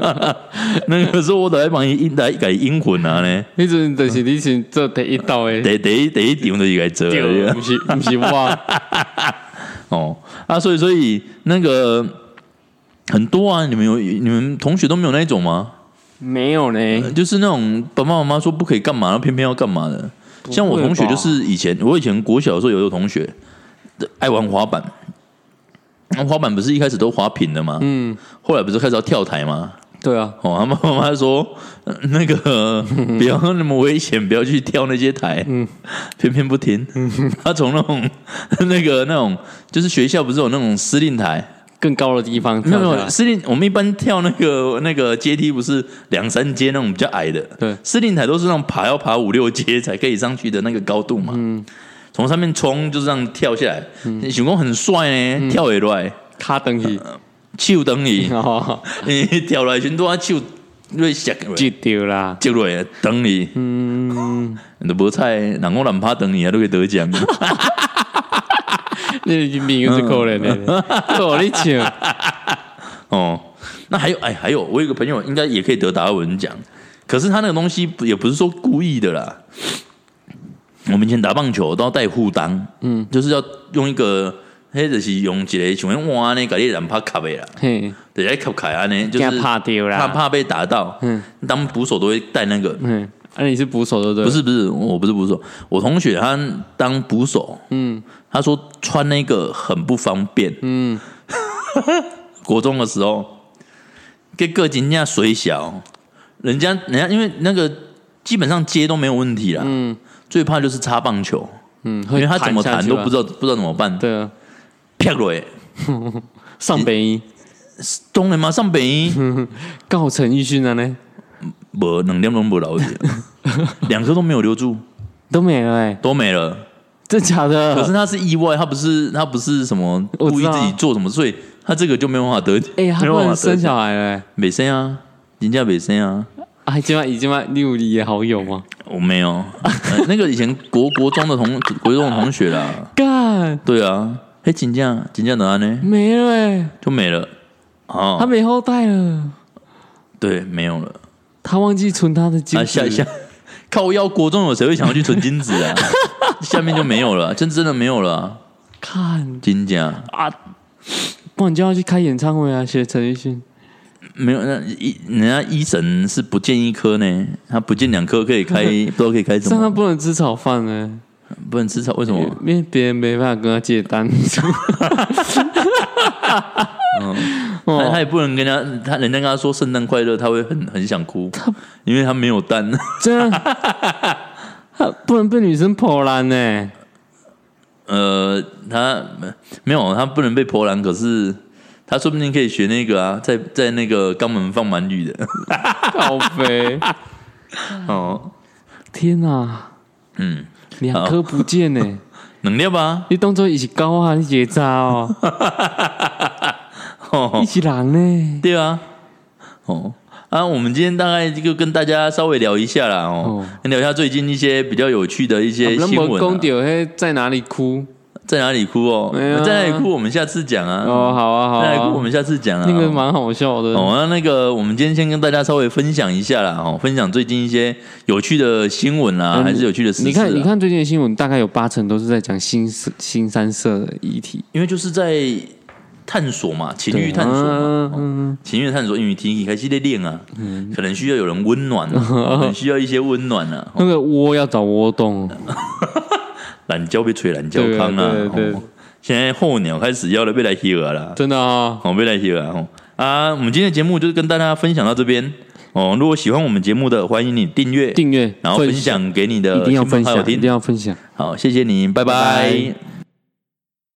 A: *laughs* 那个时候我都在帮他阴来改阴魂啊呢，
B: 迄阵就是你先做第一道诶，
A: 第第一第一场就是该做
B: 不是不是我，*laughs*
A: 哦啊，所以所以那个很多啊，你们有你们同学都没有那一种吗？
B: 没有呢。
A: 就是那种爸爸妈妈说不可以干嘛，然后偏偏要干嘛的。像我同学就是以前，我以前国小的时候有一个同学爱玩滑板，那滑板不是一开始都滑平的吗？
B: 嗯，
A: 后来不是开始要跳台吗？
B: 对啊，
A: 哦，他妈妈妈说、呃那个 *laughs* 不要那么危险，不要去跳那些台。嗯，偏偏不听。他从那种 *laughs* 那个那种，就是学校不是有那种司令台？
B: 更高的地方
A: 没有没有。司令我们一般跳那个那个阶梯不是两三阶那种比较矮的，
B: 对
A: 司令台都是那种爬要爬五六阶才可以上去的那个高度嘛。嗯，从上面冲就是这样跳下来，想讲很帅呢，跳下来，
B: 卡登去，
A: 手等你，*laughs*
B: 哦，*laughs*
A: 你跳来全都啊手瑞下
B: 就丢啦。
A: 接落来等你，
B: 嗯，
A: 你都无菜，人讲难怕等你啊，都可以得奖。*laughs*
B: 那已经命又是可怜的，哦，你请，
A: 哦，那还有哎，还有我有一个朋友应该也可以得达尔文奖，可是他那个东西不也不是说故意的啦。我们以前打棒球都要带护裆，嗯，就是要用一个，迄就是用一个像迄碗呢，给你人怕卡的啦，
B: 嘿，
A: 对，来卡卡安呢，就是
B: 怕丢啦。
A: 怕怕被打到，
B: 嗯。
A: 当捕手都会带那个，
B: 嗯，啊，你是捕手对不对？
A: 不，是不是，我不是捕手，我同学他当捕手，
B: 嗯。
A: 他说穿那个很不方便，
B: 嗯，*laughs*
A: 国中的时候，给个人家水小，人家人家因为那个基本上接都没有问题啦，
B: 嗯
A: 最怕就是擦棒球，
B: 嗯，
A: 因为他怎么弹都不知
B: 道。
A: 不知道怎么办，
B: 对啊，
A: 啪落来，*laughs*
B: 上北一。
A: 当然嘛上北一，
B: 告陈奕迅啊呢，
A: 无两点都不了解，*laughs* 两颗都没有留住，
B: 都没了哎，
A: 都没了。
B: 真假的？
A: 可是他是意外，他不是他不是什么故意自己做什么，所以他这个就没有办法得，
B: 哎，他
A: 没办法
B: 生小孩了
A: 没生啊，人家没生啊。
B: 哎，今晚已经晚六里也好友吗？
A: 我没有，呃 *laughs* 那个以前国国中的同国中的同学啦，
B: 干。
A: 对啊，嘿，金价金价哪呢？
B: 没了哎，
A: 就没了，哦，
B: 他没后代了，
A: 对，没有了。
B: 他忘记存他的精
A: 啊，
B: 子。
A: 下下。*laughs* 靠腰国中有谁会想要去存金子啊？*laughs* 下面就没有了，真真的没有了。啊，
B: 看。
A: 金价。
B: 啊，不然你就要去开演唱会啊，写陈奕迅。
A: 没有，那医人家医生是不见一颗呢，他不见两颗可以开，*laughs* 不知道可以开什
B: 么。但他，不能吃炒饭呢，
A: 不能吃炒，为什么？
B: 因为别人没办法跟他借单。
A: 他 *laughs* *laughs* 他也不能跟他他人家跟他说圣诞快乐，他会很很想哭，因为他没有蛋。
B: 这样，他不能被女生破烂呢。
A: 呃，他没有，他不能被破烂，可是他说不定可以学那个啊，在在那个肛门放满语的 *laughs*
B: 好肥！
A: 哦，
B: 天哪，
A: 嗯，
B: 两颗不见呢！*laughs*
A: 能量吧？
B: 你当作一起高啊，你结扎哦，*laughs*
A: 哦
B: 一，起狼呢？
A: 对啊，哦。啊，我们今天大概就跟大家稍微聊一下啦，哦，聊一下最近一些比较有趣的一些新闻、啊。
B: 公丢嘿在哪里哭？
A: 在哪里哭哦？在哪里哭？我们下次讲啊。
B: 哦，好啊，好啊
A: 在哪里哭？我，们下次讲啊。
B: 那个蛮好笑的。
A: 哦，那那个，我们今天先跟大家稍微分享一下啦，哦，分享最近一些有趣的新闻啊，
B: 嗯
A: 还是有趣的事情、
B: 你看，你，看最近的新闻，大概有八成都是在讲新色新三色的议题，
A: 因为就是在探索嘛，情欲探索嘛，情欲探索，因为体开始在练啊，可能需要有人温暖 *laughs* 很需要一些温暖啊，
B: 那个窝要找窝洞，*laughs*
A: 懒觉被吹懒觉康啊，
B: 对对对。
A: 哦现在候鸟开始要了，被来 h 了。啦，
B: 真的啊，
A: 好，被来希尔哦。啊，我们今天的节目就是跟大家分享到这边。哦，如果喜欢我们节目的，欢迎你订阅。
B: 订阅，
A: 然后分享给你的
B: 一定要
A: 亲朋
B: 分享，一
A: 好友听
B: 定。要分享。
A: 好，谢谢你，拜
B: 拜。
A: 拜
B: 拜